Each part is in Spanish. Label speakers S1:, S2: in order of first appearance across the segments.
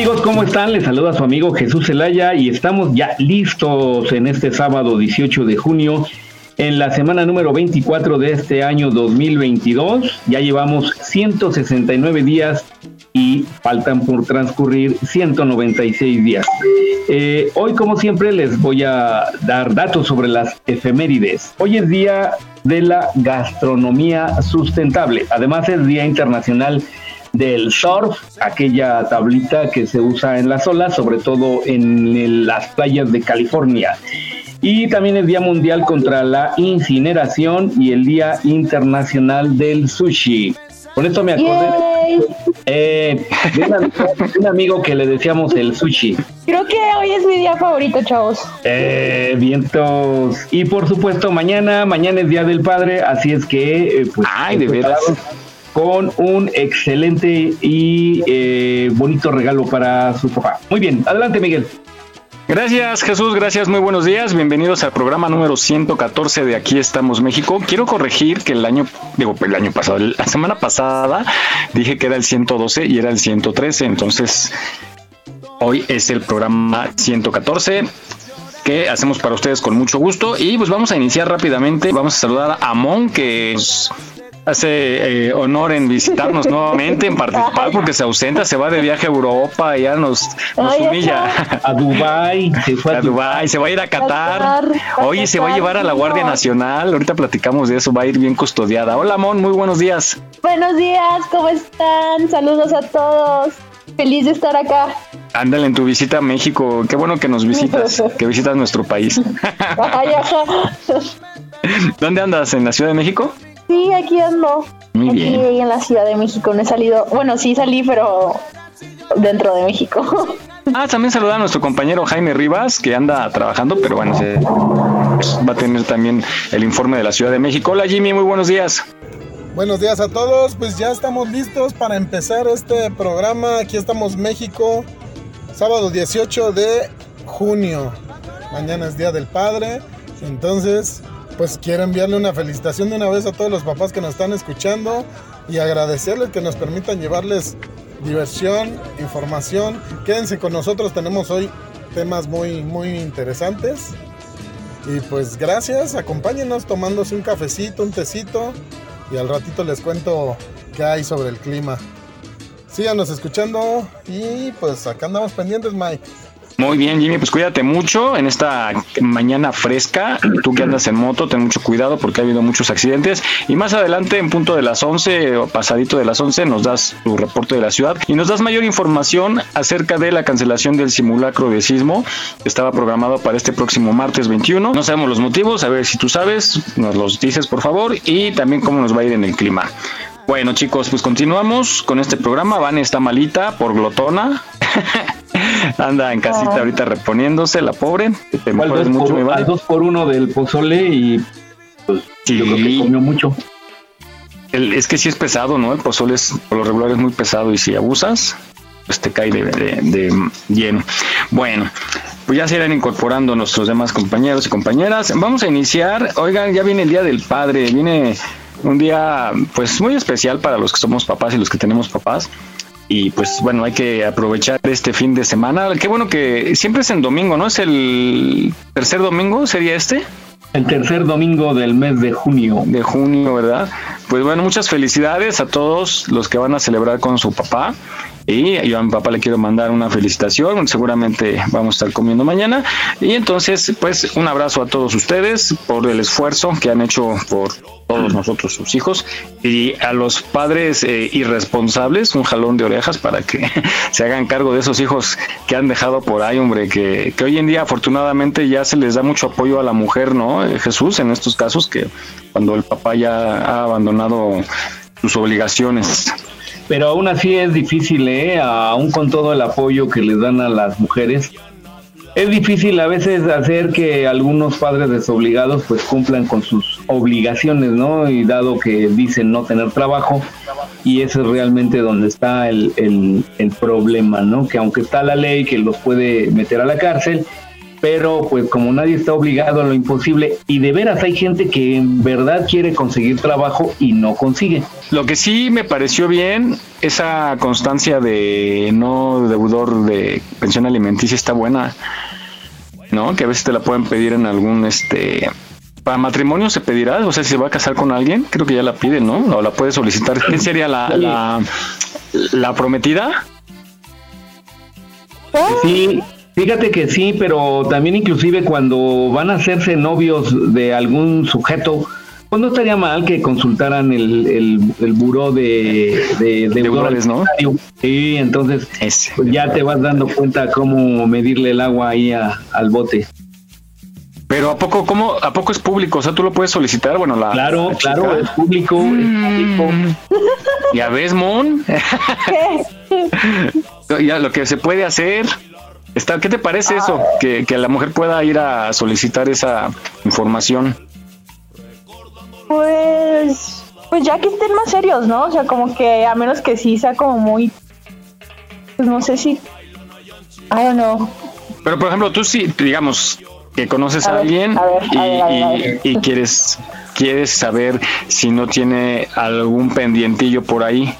S1: amigos, ¿cómo están? Les saluda su amigo Jesús Zelaya y estamos ya listos en este sábado 18 de junio, en la semana número 24 de este año 2022. Ya llevamos 169 días y faltan por transcurrir 196 días. Eh, hoy, como siempre, les voy a dar datos sobre las efemérides. Hoy es Día de la Gastronomía Sustentable. Además, es Día Internacional del surf, aquella tablita que se usa en las olas, sobre todo en las playas de California. Y también el Día Mundial contra la Incineración y el Día Internacional del Sushi. Con esto me acordé eh, de, un amigo, que le decíamos el sushi.
S2: Creo que hoy es mi día favorito, chavos.
S1: Eh, vientos. Y por supuesto, mañana, mañana es Día del Padre, así es que...
S3: Eh, pues, Ay, de veras
S1: con un excelente y eh, bonito regalo para su papá. Muy bien, adelante Miguel.
S3: Gracias Jesús, gracias, muy buenos días, bienvenidos al programa número 114 de Aquí estamos México. Quiero corregir que el año, digo, el año pasado, la semana pasada dije que era el 112 y era el 113, entonces hoy es el programa 114 que hacemos para ustedes con mucho gusto y pues vamos a iniciar rápidamente, vamos a saludar a Amon que hace eh, honor en visitarnos nuevamente, en participar, porque se ausenta, se va de viaje a Europa, ya nos, nos humilla.
S1: A Dubai,
S3: se fue a, Dubai, se va a ir a Qatar. Oye, se va a llevar a la Guardia Nacional, ahorita platicamos de eso, va a ir bien custodiada. Hola, Mon, muy buenos días.
S2: Buenos días, ¿cómo están? Saludos a todos. Feliz de estar acá.
S3: Ándale en tu visita a México. Qué bueno que nos visitas, que visitas nuestro país. ¿Dónde andas? ¿En la Ciudad de México?
S2: Sí, aquí ando. Muy aquí en la Ciudad de México. No he salido. Bueno, sí salí, pero dentro de México.
S3: Ah, también saludar a nuestro compañero Jaime Rivas, que anda trabajando, pero bueno, va a tener también el informe de la Ciudad de México. Hola Jimmy, muy buenos días.
S4: Buenos días a todos, pues ya estamos listos para empezar este programa. Aquí estamos México, sábado 18 de junio. Mañana es Día del Padre, entonces pues quiero enviarle una felicitación de una vez a todos los papás que nos están escuchando y agradecerles que nos permitan llevarles diversión, información. Quédense con nosotros, tenemos hoy temas muy, muy interesantes. Y pues gracias, acompáñenos tomándose un cafecito, un tecito y al ratito les cuento qué hay sobre el clima. Síganos escuchando y pues acá andamos pendientes, Mike.
S3: Muy bien, Jimmy, pues cuídate mucho en esta mañana fresca. Tú que andas en moto, ten mucho cuidado porque ha habido muchos accidentes. Y más adelante, en punto de las 11 o pasadito de las 11, nos das tu reporte de la ciudad y nos das mayor información acerca de la cancelación del simulacro de sismo que estaba programado para este próximo martes 21. No sabemos los motivos, a ver si tú sabes, nos los dices por favor y también cómo nos va a ir en el clima. Bueno chicos, pues continuamos con este programa. Van está malita por glotona. Anda en casita ahorita reponiéndose, la pobre.
S1: Te mucho, por, al dos por uno del pozole y pues yo creo que comió mucho.
S3: es que sí es pesado, ¿no? El pozole es, por lo regular es muy pesado y si abusas, pues te cae de, de lleno. Bueno, pues ya se irán incorporando nuestros demás compañeros y compañeras. Vamos a iniciar. Oigan, ya viene el Día del Padre, viene un día pues muy especial para los que somos papás y los que tenemos papás y pues bueno, hay que aprovechar este fin de semana. Qué bueno que siempre es en domingo, ¿no? Es el tercer domingo, sería este.
S1: El tercer domingo del mes de junio.
S3: De junio, ¿verdad? Pues bueno, muchas felicidades a todos los que van a celebrar con su papá. Y yo a mi papá le quiero mandar una felicitación, seguramente vamos a estar comiendo mañana. Y entonces, pues un abrazo a todos ustedes por el esfuerzo que han hecho por todos nosotros, sus hijos, y a los padres eh, irresponsables, un jalón de orejas para que se hagan cargo de esos hijos que han dejado por ahí, hombre, que, que hoy en día afortunadamente ya se les da mucho apoyo a la mujer, ¿no? Eh, Jesús, en estos casos, que cuando el papá ya ha abandonado sus obligaciones
S1: pero aún así es difícil, ¿eh? aún con todo el apoyo que les dan a las mujeres. Es difícil a veces hacer que algunos padres desobligados pues cumplan con sus obligaciones, ¿no? Y dado que dicen no tener trabajo, y eso es realmente donde está el, el, el problema, ¿no? Que aunque está la ley que los puede meter a la cárcel, pero pues como nadie está obligado a lo imposible y de veras hay gente que en verdad quiere conseguir trabajo y no consigue.
S3: Lo que sí me pareció bien, esa constancia de no deudor de pensión alimenticia está buena, ¿no? Que a veces te la pueden pedir en algún, este, para matrimonio se pedirá, o sea, si se va a casar con alguien, creo que ya la piden, ¿no? O la puede solicitar. ¿Quién sería la, la, la prometida?
S1: Sí, Fíjate que sí, pero también inclusive cuando van a hacerse novios de algún sujeto, pues no estaría mal que consultaran el, el, el buró de, de,
S3: deudores, ¿no?
S1: Sí, entonces pues ya te vas dando cuenta cómo medirle el agua ahí al bote.
S3: Pero a poco, ¿cómo, a poco es público? O sea, tú lo puedes solicitar. Bueno, la.
S1: Claro, claro, es público. Mm.
S3: Ya ves, Mon. ya lo que se puede hacer. Está, ¿Qué te parece eso? Que, que la mujer pueda ir a solicitar esa información.
S2: Pues, pues ya que estén más serios, ¿no? O sea, como que a menos que sí sea como muy, pues no sé si, I don't know.
S3: Pero por ejemplo, tú sí, digamos, que conoces a, alguien y, y, quieres quieres saber si no tiene algún pendientillo por ahí.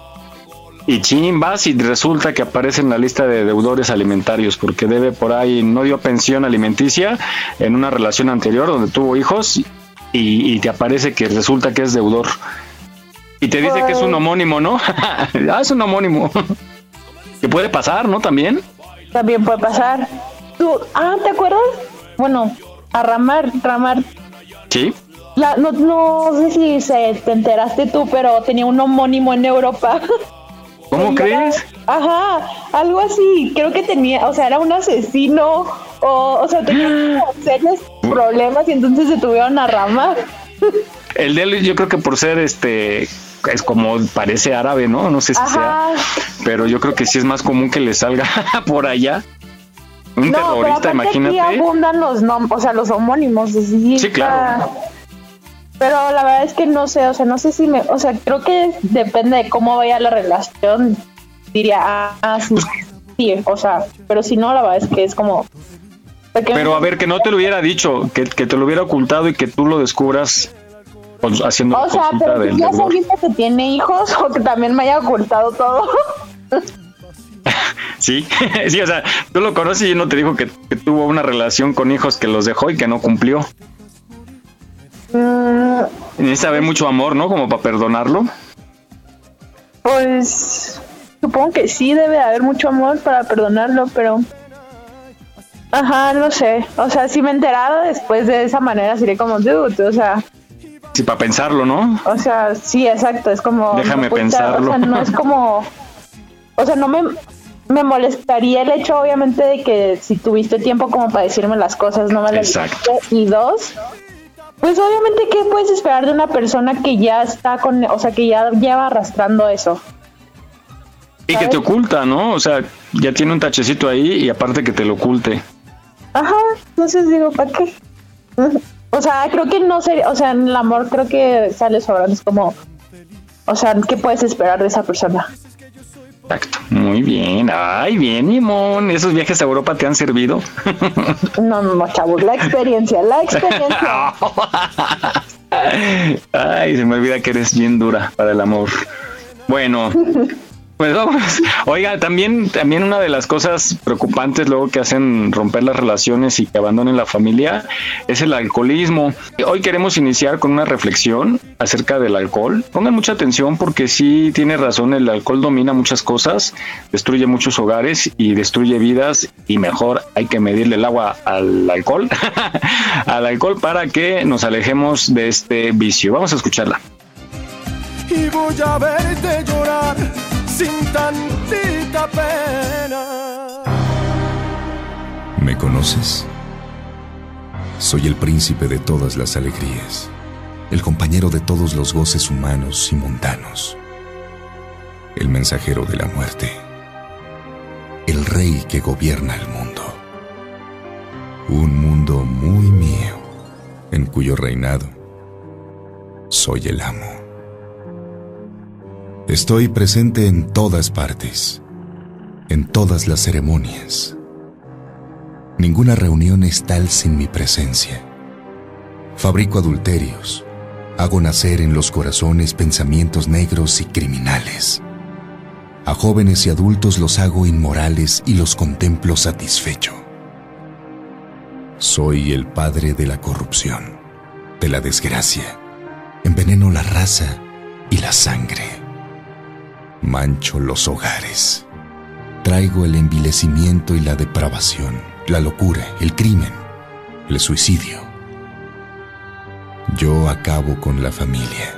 S3: Y chin, vas y resulta que aparece en la lista de deudores alimentarios porque debe por ahí, no dio pensión alimenticia en una relación anterior donde tuvo hijos y, te aparece que resulta que es deudor. Y te dice que es un homónimo, ¿no? ah, es un homónimo. que puede pasar, ¿no? También.
S2: También puede pasar. Tú, ah, ¿te acuerdas? Bueno, a Ramar, Ramar.
S3: Sí.
S2: La, no, no sé si se, te enteraste tú, pero tenía un homónimo en Europa.
S3: ¿Cómo crees?
S2: Ajá, algo así. Creo que tenía, o sea, era un asesino o, o sea, tenía serios problemas y entonces se tuvieron a ramar.
S3: El de él, yo creo que por ser este es como parece árabe, ¿no? No sé si sea, pero yo creo que sí es más común que le salga por allá. Un terrorista, imagínate.
S2: Aquí abundan los nombres, o sea, los homónimos.
S3: Sí, sí claro.
S2: Pero la verdad es que no sé, o sea, no sé si me, o sea, creo que depende de cómo vaya la relación. Diría, ah, sí, sí, o sea, pero si no, la verdad es que es como...
S3: Pero a ver, que no te lo hubiera dicho, que, te lo hubiera ocultado y que tú lo descubras haciendo
S2: O sea, pero ya alguien que tiene hijos o que también me haya ocultado todo.
S3: sí, sí, o sea, tú lo conoces y no te dijo que, que tuvo una relación con hijos que los dejó y que no cumplió. Mm, Necesita haber mucho amor, ¿no? Como para perdonarlo.
S2: Pues supongo que sí debe haber mucho amor para perdonarlo, pero... Ajá, no sé. O sea, si me enterara después de esa manera, sería como, dude, o sea...
S3: Sí, para pensarlo, ¿no?
S2: O sea, sí, exacto, es como...
S3: Déjame pensarlo.
S2: O sea, no es como... O sea, no me, me molestaría el hecho, obviamente, de que si tuviste tiempo como para decirme las cosas, no me las
S3: Exacto.
S2: Y dos, pues obviamente, ¿qué puedes esperar de una persona que ya está con, o sea, que ya lleva arrastrando eso?
S3: Y que te oculta, ¿no? O sea, ya tiene un tachecito ahí y aparte que te lo oculte.
S2: Ajá, entonces digo, ¿para qué? O sea, creo que no sería, o sea, en el amor creo que sale sobrando, es como, o sea, ¿qué puedes esperar de esa persona?
S3: Exacto, muy bien. Ay, bien, Nimón. ¿Esos viajes a Europa te han servido?
S2: No, no, chavos, la experiencia, la experiencia.
S3: Ay, se me olvida que eres bien dura para el amor. Bueno, Pues vamos. Oiga, también, también una de las cosas preocupantes luego que hacen romper las relaciones y que abandonen la familia es el alcoholismo. Hoy queremos iniciar con una reflexión acerca del alcohol. Pongan mucha atención porque sí tiene razón, el alcohol domina muchas cosas, destruye muchos hogares y destruye vidas y mejor hay que medirle el agua al alcohol, al alcohol para que nos alejemos de este vicio. Vamos a escucharla.
S5: Y voy a verte llorar sin tantita pena.
S6: ¿Me conoces? Soy el príncipe de todas las alegrías, el compañero de todos los goces humanos y mundanos, el mensajero de la muerte, el rey que gobierna el mundo. Un mundo muy mío, en cuyo reinado soy el amo. Estoy presente en todas partes, en todas las ceremonias. Ninguna reunión es tal sin mi presencia. Fabrico adulterios, hago nacer en los corazones pensamientos negros y criminales. A jóvenes y adultos los hago inmorales y los contemplo satisfecho. Soy el padre de la corrupción, de la desgracia. Enveneno la raza y la sangre mancho los hogares. Traigo el envilecimiento y la depravación, la locura, el crimen, el suicidio. Yo acabo con la familia.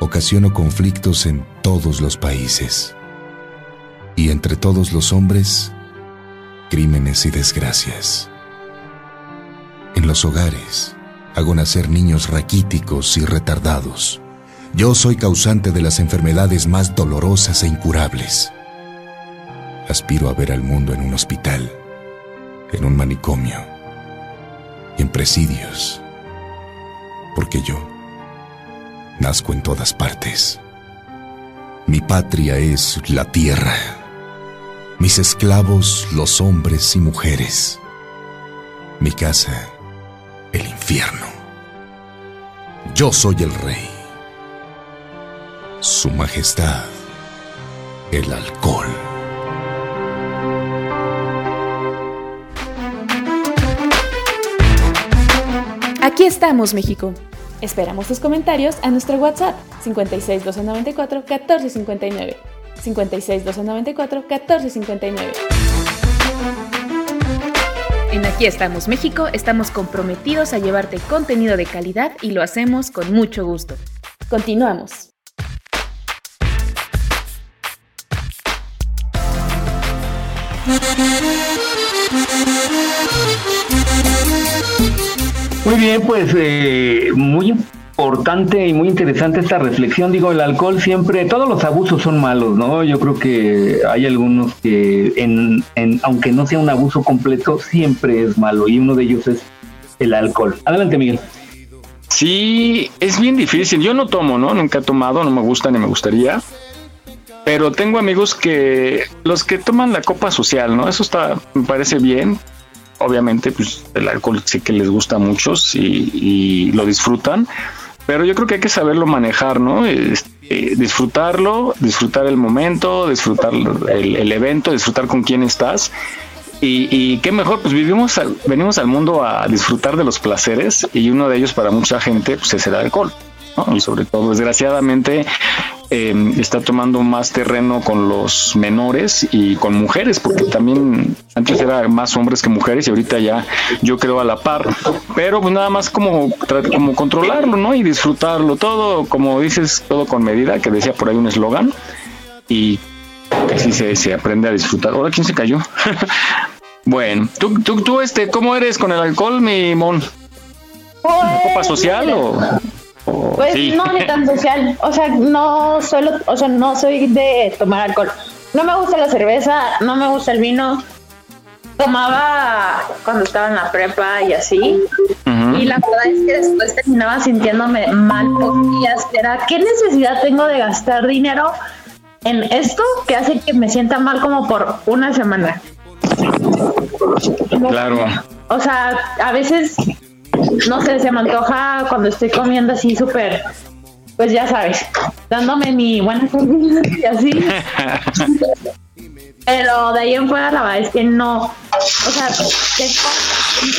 S6: Ocasiono conflictos en todos los países. Y entre todos los hombres, crímenes y desgracias. En los hogares, hago nacer niños raquíticos y retardados yo soy causante de las enfermedades más dolorosas e incurables. Aspiro a ver al mundo en un hospital, en un manicomio en presidios, porque yo nazco en todas partes. Mi patria es la tierra, mis esclavos los hombres y mujeres, mi casa el infierno. Yo soy el rey. Su Majestad, el alcohol.
S7: Aquí estamos, México. Esperamos tus comentarios a nuestro WhatsApp 56 294 1459. 56 294 1459.
S8: En Aquí estamos México, estamos comprometidos a llevarte contenido de calidad y lo hacemos con mucho gusto.
S7: Continuamos.
S1: Muy bien, pues eh, muy importante y muy interesante esta reflexión. Digo, el alcohol siempre, todos los abusos son malos, ¿no? Yo creo que hay algunos que, en, aunque no sea un abuso completo, siempre es malo y uno de ellos es el alcohol. Adelante, Miguel.
S3: Sí, es bien difícil. Yo no tomo, ¿no? Nunca he tomado, no me gusta ni me gustaría pero tengo amigos que los que toman la copa social, ¿no? Eso está, me parece bien. Obviamente, pues el alcohol sí que les gusta a muchos y, lo disfrutan, pero yo creo que hay que saberlo manejar, ¿no? Este, disfrutarlo, disfrutar el momento, disfrutar el, evento, disfrutar con quién estás. Y, qué mejor, pues vivimos, venimos al mundo a disfrutar de los placeres y uno de ellos para mucha gente pues es el alcohol. Y sobre todo, desgraciadamente, eh, está tomando más terreno con los menores y con mujeres, porque también antes era más hombres que mujeres y ahorita ya yo creo a la par. Pero pues nada más como, como controlarlo, ¿no? Y disfrutarlo todo, como dices, todo con medida, que decía por ahí un eslogan. Y así se, se aprende a disfrutar. Ahora, ¿quién se cayó? bueno, ¿tú, tú, tú, este, ¿cómo eres con el alcohol, mi mon? ¿Copa pues, social o...?
S2: Pues no ni tan social, o sea, no solo, o sea, no soy de tomar alcohol. No me gusta la cerveza, no me gusta el vino. Tomaba cuando estaba en la prepa y así. Y la verdad es que después terminaba sintiéndome mal por días. Era, ¿qué necesidad tengo de gastar dinero en esto que hace que me sienta mal como por una semana?
S3: Claro.
S2: O sea, a veces no sé, se me antoja cuando estoy comiendo así súper pues ya sabes, dándome mi buena y así. Pero de ahí en fuera la verdad es que no. O sea, tengo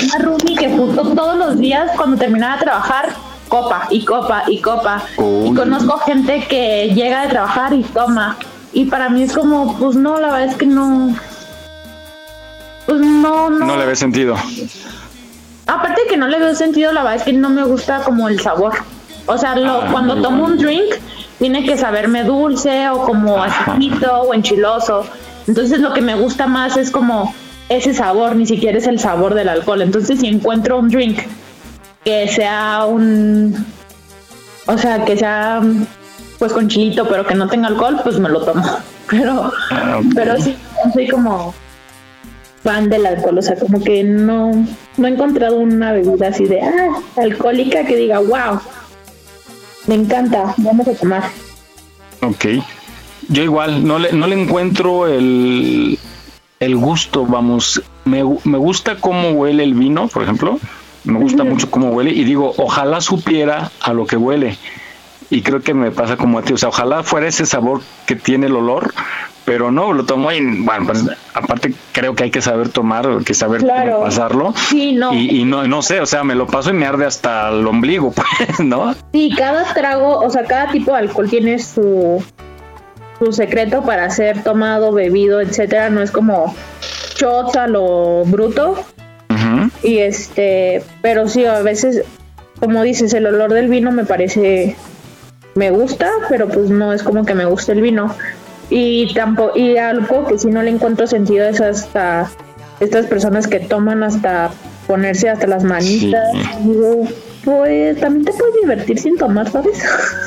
S2: una roomie que justo todos los días cuando terminaba de trabajar, copa y copa y copa. Y conozco gente que llega de trabajar y toma. Y para mí es como, pues no, la verdad es que no. Pues no, no.
S3: No le ve sentido.
S2: Aparte de que no le veo sentido, la verdad es que no me gusta como el sabor. O sea, lo,
S3: Ah,
S2: cuando tomo un drink, tiene que saberme dulce o como acidito o enchiloso. Entonces lo que me gusta más es como ese sabor, ni siquiera es el sabor del alcohol. Entonces si encuentro un drink que sea un... O sea, que sea pues con chilito, pero que no tenga alcohol, pues me lo tomo. Pero,
S3: Ah,
S2: pero sí, soy como fan del alcohol, o sea, como que no, no he encontrado una bebida así de ah, alcohólica que diga, wow, me encanta, vamos a tomar.
S3: Ok. Yo igual, no le, no le encuentro el, el gusto, vamos. Me, me gusta cómo huele el vino, por ejemplo. Me gusta mucho cómo huele y digo, ojalá supiera a lo que huele. Y creo que me pasa como a ti, o sea, ojalá fuera ese sabor que tiene el olor, pero no, lo tomo y, bueno, pues aparte creo que hay que saber tomar, que saber
S2: Claro.
S3: cómo pasarlo.
S2: Sí, no.
S3: Y, y no, no sé, o sea, me lo paso y me arde hasta el ombligo, pues, ¿no?
S2: Sí, cada trago, o sea, cada tipo de alcohol tiene su, su secreto para ser tomado, bebido, etcétera. No es como shots a lo bruto. Y este, pero sí, a veces, como dices, el olor del vino me parece, me gusta, pero pues no es como que me guste el vino. Y tampoco, y algo que si no le encuentro sentido es hasta estas personas que toman hasta ponerse hasta las manitas. Digo, pues también te puedes divertir sin tomar, ¿sabes?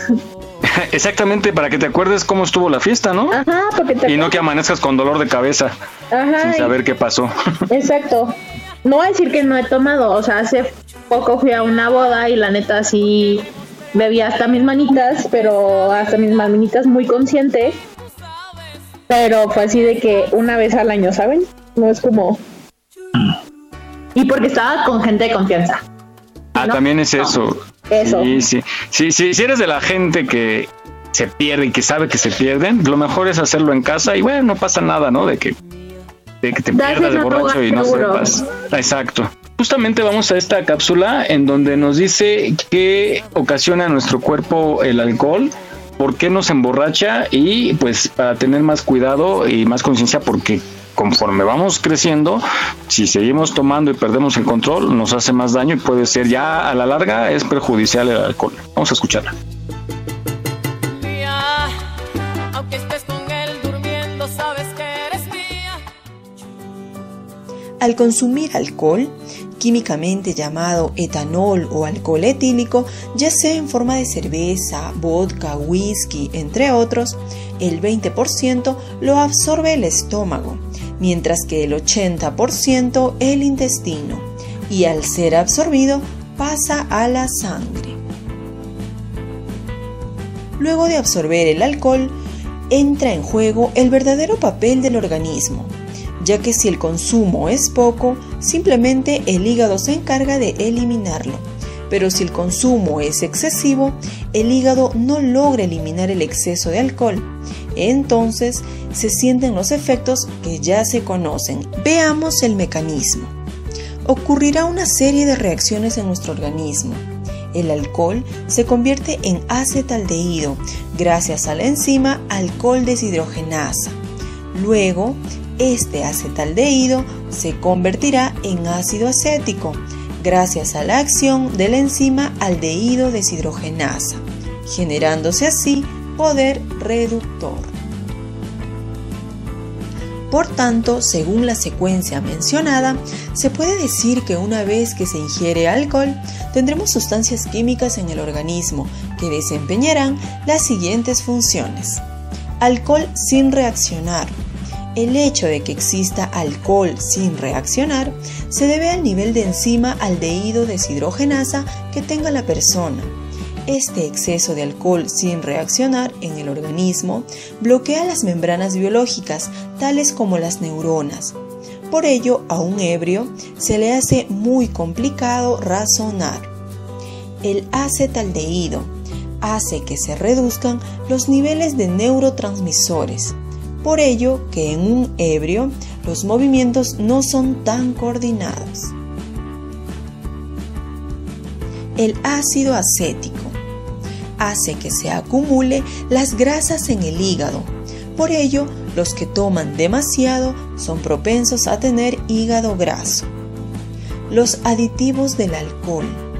S3: Exactamente, para que te acuerdes cómo estuvo la fiesta, ¿no?
S2: Ajá, porque te
S3: Y no que amanezcas con dolor de cabeza
S2: Ajá,
S3: sin saber qué pasó.
S2: Exacto. No voy a decir que no he tomado, o sea, hace poco fui a una boda y la neta sí bebía hasta mis manitas, pero hasta mis manitas muy consciente. Pero fue así de que una vez al año, ¿saben? No es como... Y porque estaba con gente de confianza.
S3: Ah, también es eso.
S2: Eso.
S3: Sí, sí. Sí, sí, si eres de la gente que se pierde y que sabe que se pierden, lo mejor es hacerlo en casa y bueno, no pasa nada, ¿no? De que, de que te pierdas de borracho y no
S2: seguro.
S3: sepas. Exacto. Justamente vamos a esta cápsula en donde nos dice qué ocasiona a nuestro cuerpo el alcohol, por qué nos emborracha y pues para tener más cuidado y más conciencia porque conforme vamos creciendo, si seguimos tomando y perdemos el control, nos hace más daño y puede ser ya a la larga es perjudicial el alcohol. Vamos a escucharla.
S9: mía. Aunque estés con él durmiendo, sabes que eres mía.
S10: Al consumir alcohol, químicamente llamado etanol o alcohol etílico, ya sea en forma de cerveza, vodka, whisky, entre otros, el 20% lo absorbe el estómago, mientras que el 80% el intestino, y al ser absorbido pasa a la sangre. Luego de absorber el alcohol, entra en juego el verdadero papel del organismo, ya que si el consumo es poco, simplemente el hígado se encarga de eliminarlo. Pero si el consumo es excesivo, el hígado no logra eliminar el exceso de alcohol. Entonces se sienten los efectos que ya se conocen. Veamos el mecanismo. Ocurrirá una serie de reacciones en nuestro organismo. El alcohol se convierte en acetaldehído gracias a la enzima alcohol deshidrogenasa. Luego, este acetaldehído se convertirá en ácido acético gracias a la acción de la enzima aldehído deshidrogenasa, generándose así poder reductor. Por tanto, según la secuencia mencionada, se puede decir que una vez que se ingiere alcohol, tendremos sustancias químicas en el organismo que desempeñarán las siguientes funciones. Alcohol sin reaccionar. El hecho de que exista alcohol sin reaccionar se debe al nivel de enzima aldehído deshidrogenasa que tenga la persona. Este exceso de alcohol sin reaccionar en el organismo bloquea las membranas biológicas, tales como las neuronas. Por ello, a un ebrio se le hace muy complicado razonar. El acetaldehído. hace que se reduzcan los niveles de neurotransmisores. Por ello que en un ebrio los movimientos no son tan coordinados. El ácido acético hace que se acumule las grasas en el hígado. Por ello, los que toman demasiado son propensos a tener hígado graso. Los aditivos del alcohol.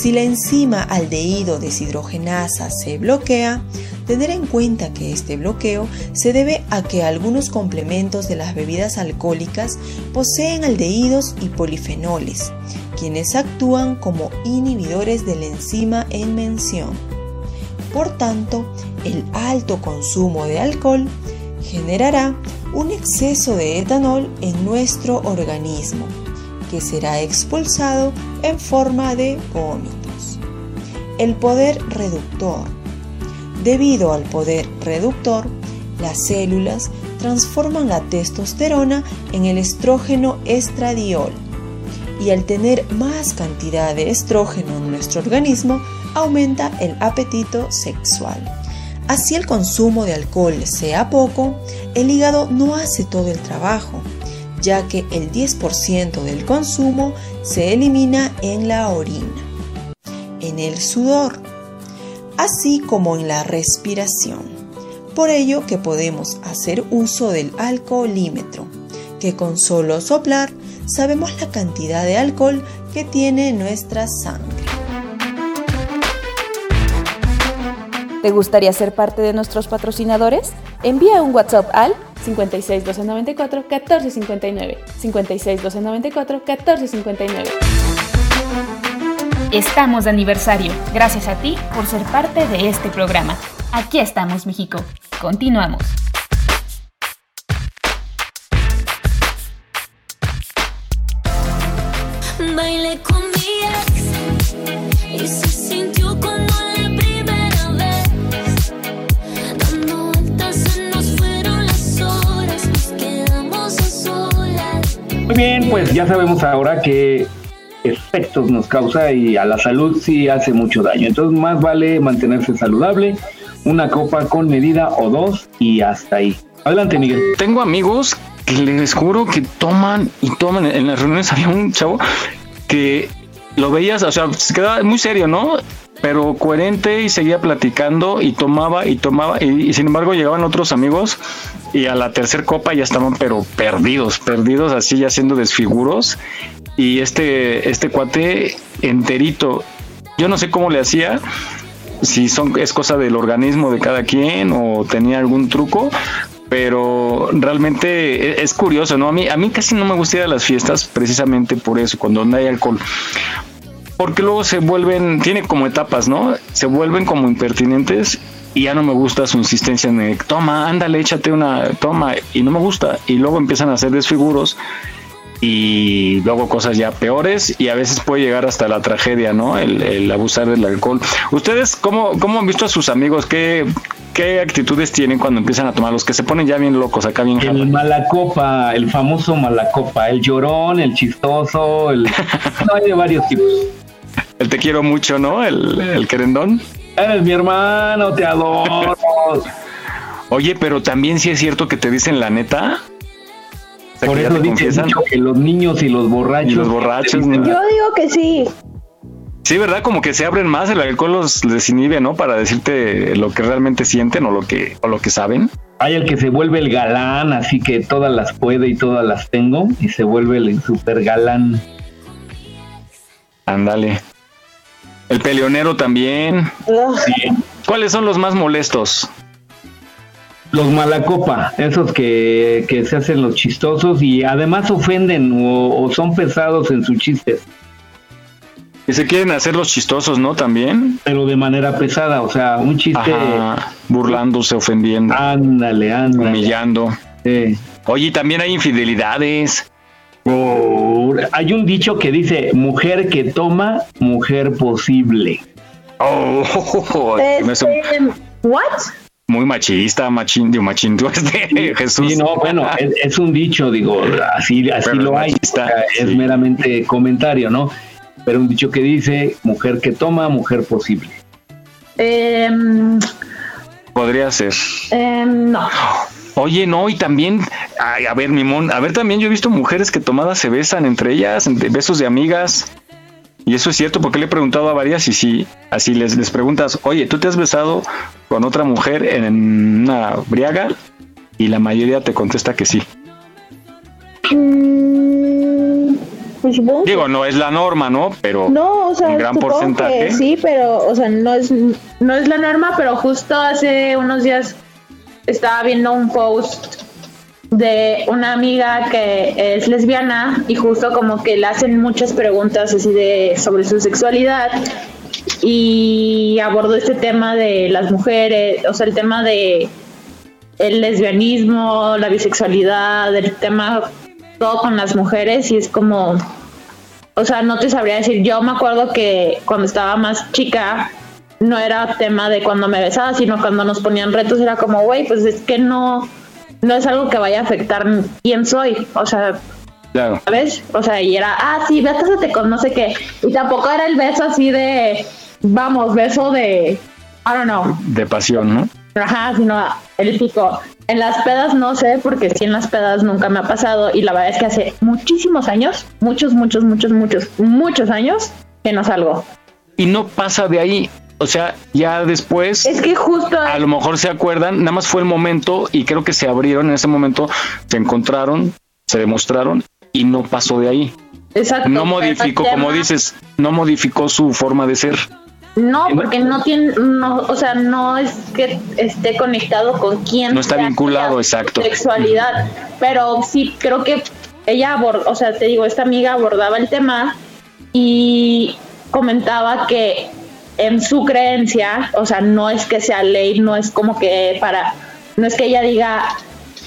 S10: Si la enzima aldehído deshidrogenasa se bloquea, tener en cuenta que este bloqueo se debe a que algunos complementos de las bebidas alcohólicas poseen aldehídos y polifenoles, quienes actúan como inhibidores de la enzima en mención. Por tanto, el alto consumo de alcohol generará un exceso de etanol en nuestro organismo, que será expulsado en forma de vómitos. El poder reductor. Debido al poder reductor, las células transforman la testosterona en el estrógeno estradiol y al tener más cantidad de estrógeno en nuestro organismo, aumenta el apetito sexual. Así el consumo de alcohol sea poco, el hígado no hace todo el trabajo, ya que el 10% del consumo se elimina en la orina, en el sudor, así como en la respiración. Por ello que podemos hacer uso del alcoholímetro, que con solo soplar sabemos la cantidad de alcohol que tiene nuestra sangre.
S7: ¿Te gustaría ser parte de nuestros patrocinadores? Envía un WhatsApp al 56 294 1459. 56 294 1459.
S8: Estamos de aniversario. Gracias a ti por ser parte de este programa. Aquí estamos, México. Continuamos.
S11: Bailé con
S1: bien, pues ya sabemos ahora qué efectos nos causa y a la salud sí hace mucho daño. Entonces más vale mantenerse saludable, una copa con medida o dos y hasta ahí. Adelante, Miguel.
S3: Tengo amigos que les juro que toman y toman. En las reuniones había un chavo que lo veías, o sea, se quedaba muy serio, ¿no? Pero coherente y seguía platicando y tomaba y tomaba y, sin embargo llegaban otros amigos y a la tercera copa ya estaban pero perdidos, perdidos así ya haciendo desfiguros y este este cuate enterito, yo no sé cómo le hacía, si son es cosa del organismo de cada quien o tenía algún truco, pero realmente e- es curioso, ¿no? A mí, a mí casi no me gusta ir a las fiestas precisamente por eso, cuando no hay alcohol. Porque luego se vuelven, tiene como etapas, ¿no? Se vuelven como impertinentes y ya no me gusta su insistencia en el, toma, ándale, échate una, toma, y no me gusta. Y luego empiezan a hacer desfiguros y luego cosas ya peores y a veces puede llegar hasta la tragedia, ¿no? El, el abusar del alcohol. ¿Ustedes cómo, cómo han visto a sus amigos? ¿Qué, ¿Qué actitudes tienen cuando empiezan a tomar? Los que se ponen ya bien locos, acá bien
S1: El malacopa, el famoso malacopa, el llorón, el chistoso, el... no, hay de varios tipos.
S3: El te quiero mucho, ¿no? El, el querendón.
S1: Eres mi hermano, te adoro.
S3: Oye, pero también sí es cierto que te dicen la neta. O sea,
S1: Por
S3: que
S1: eso
S3: te
S1: dice
S3: confiesan.
S1: mucho que los niños y los borrachos.
S3: Y los borrachos, ¿no?
S2: Yo digo que sí.
S3: Sí, ¿verdad? Como que se abren más, el alcohol los desinhibe, ¿no? Para decirte lo que realmente sienten o lo que, o lo que saben.
S1: Hay el que se vuelve el galán, así que todas las puede y todas las tengo, y se vuelve el super galán.
S3: Ándale. El peleonero también. ¿Cuáles son los más molestos?
S1: Los malacopa, esos que, que se hacen los chistosos y además ofenden o, o son pesados en sus chistes.
S3: Que se quieren hacer los chistosos, ¿no? También.
S1: Pero de manera pesada, o sea, un chiste.
S3: Ajá, burlándose, ofendiendo.
S1: Ándale, ándale.
S3: Humillando.
S1: Sí.
S3: Oye, también hay infidelidades.
S1: Oh, hay un dicho que dice, mujer que toma, mujer posible.
S3: Oh,
S2: Este, ¿What?
S3: muy machista, machín, digo, machín, tú, este, Jesús.
S1: Sí, no, bueno, es, es un dicho, digo, así, así
S3: Pero
S1: lo hay,
S3: machista,
S1: es
S3: sí.
S1: meramente comentario, ¿no? Pero un dicho que dice, mujer que toma, mujer posible.
S2: Em,
S3: Podría ser.
S2: em, no.
S3: Oye, no, y también, ay, a ver, Mimón, a ver, también yo he visto mujeres que tomadas se besan entre ellas, besos de amigas. Y eso es cierto, porque le he preguntado a varias y si así les, les preguntas, oye, ¿tú te has besado con otra mujer en una briaga? Y la mayoría te contesta que sí.
S2: Mm, pues supongo que-
S3: Digo, no es la norma, ¿no? Pero
S2: No, o sea,
S3: un gran porcentaje.
S2: sí, pero, o sea, no es, no es la norma, pero justo hace unos días estaba viendo un post de una amiga que es lesbiana y justo como que le hacen muchas preguntas así de sobre su sexualidad y abordó este tema de las mujeres, o sea, el tema de el lesbianismo, la bisexualidad, el tema todo con las mujeres y es como o sea, no te sabría decir. Yo me acuerdo que cuando estaba más chica no era tema de cuando me besaba, sino cuando nos ponían retos era como, güey, pues es que no no es algo que vaya a afectar quién soy. O sea,
S3: Claro.
S2: ¿sabes? O sea, y era, ah, sí, bésate con no sé qué. Y tampoco era el beso así de, vamos, beso de, I don't know,
S3: De pasión, ¿no?
S2: Ajá, sino el pico. En las pedas no sé, porque sí en las pedas nunca me ha pasado. Y la verdad es que hace muchísimos años, muchos, muchos, muchos, muchos, muchos años que no salgo.
S3: Y no pasa de ahí. O sea, ya después.
S2: Es que justo.
S3: A lo mejor se acuerdan, nada más fue el momento y creo que se abrieron en ese momento, se encontraron, se demostraron y no pasó de ahí.
S2: Exacto.
S3: No modificó, como dices, no modificó su forma de ser.
S2: No, porque no tiene, no, o sea, no es que esté conectado con quién.
S3: No está vinculado, exacto.
S2: Sexualidad. Pero sí, creo que ella abordó, o sea, te digo, esta amiga abordaba el tema y comentaba que en su creencia, o sea, no es que sea ley, no es como que para, no es que ella diga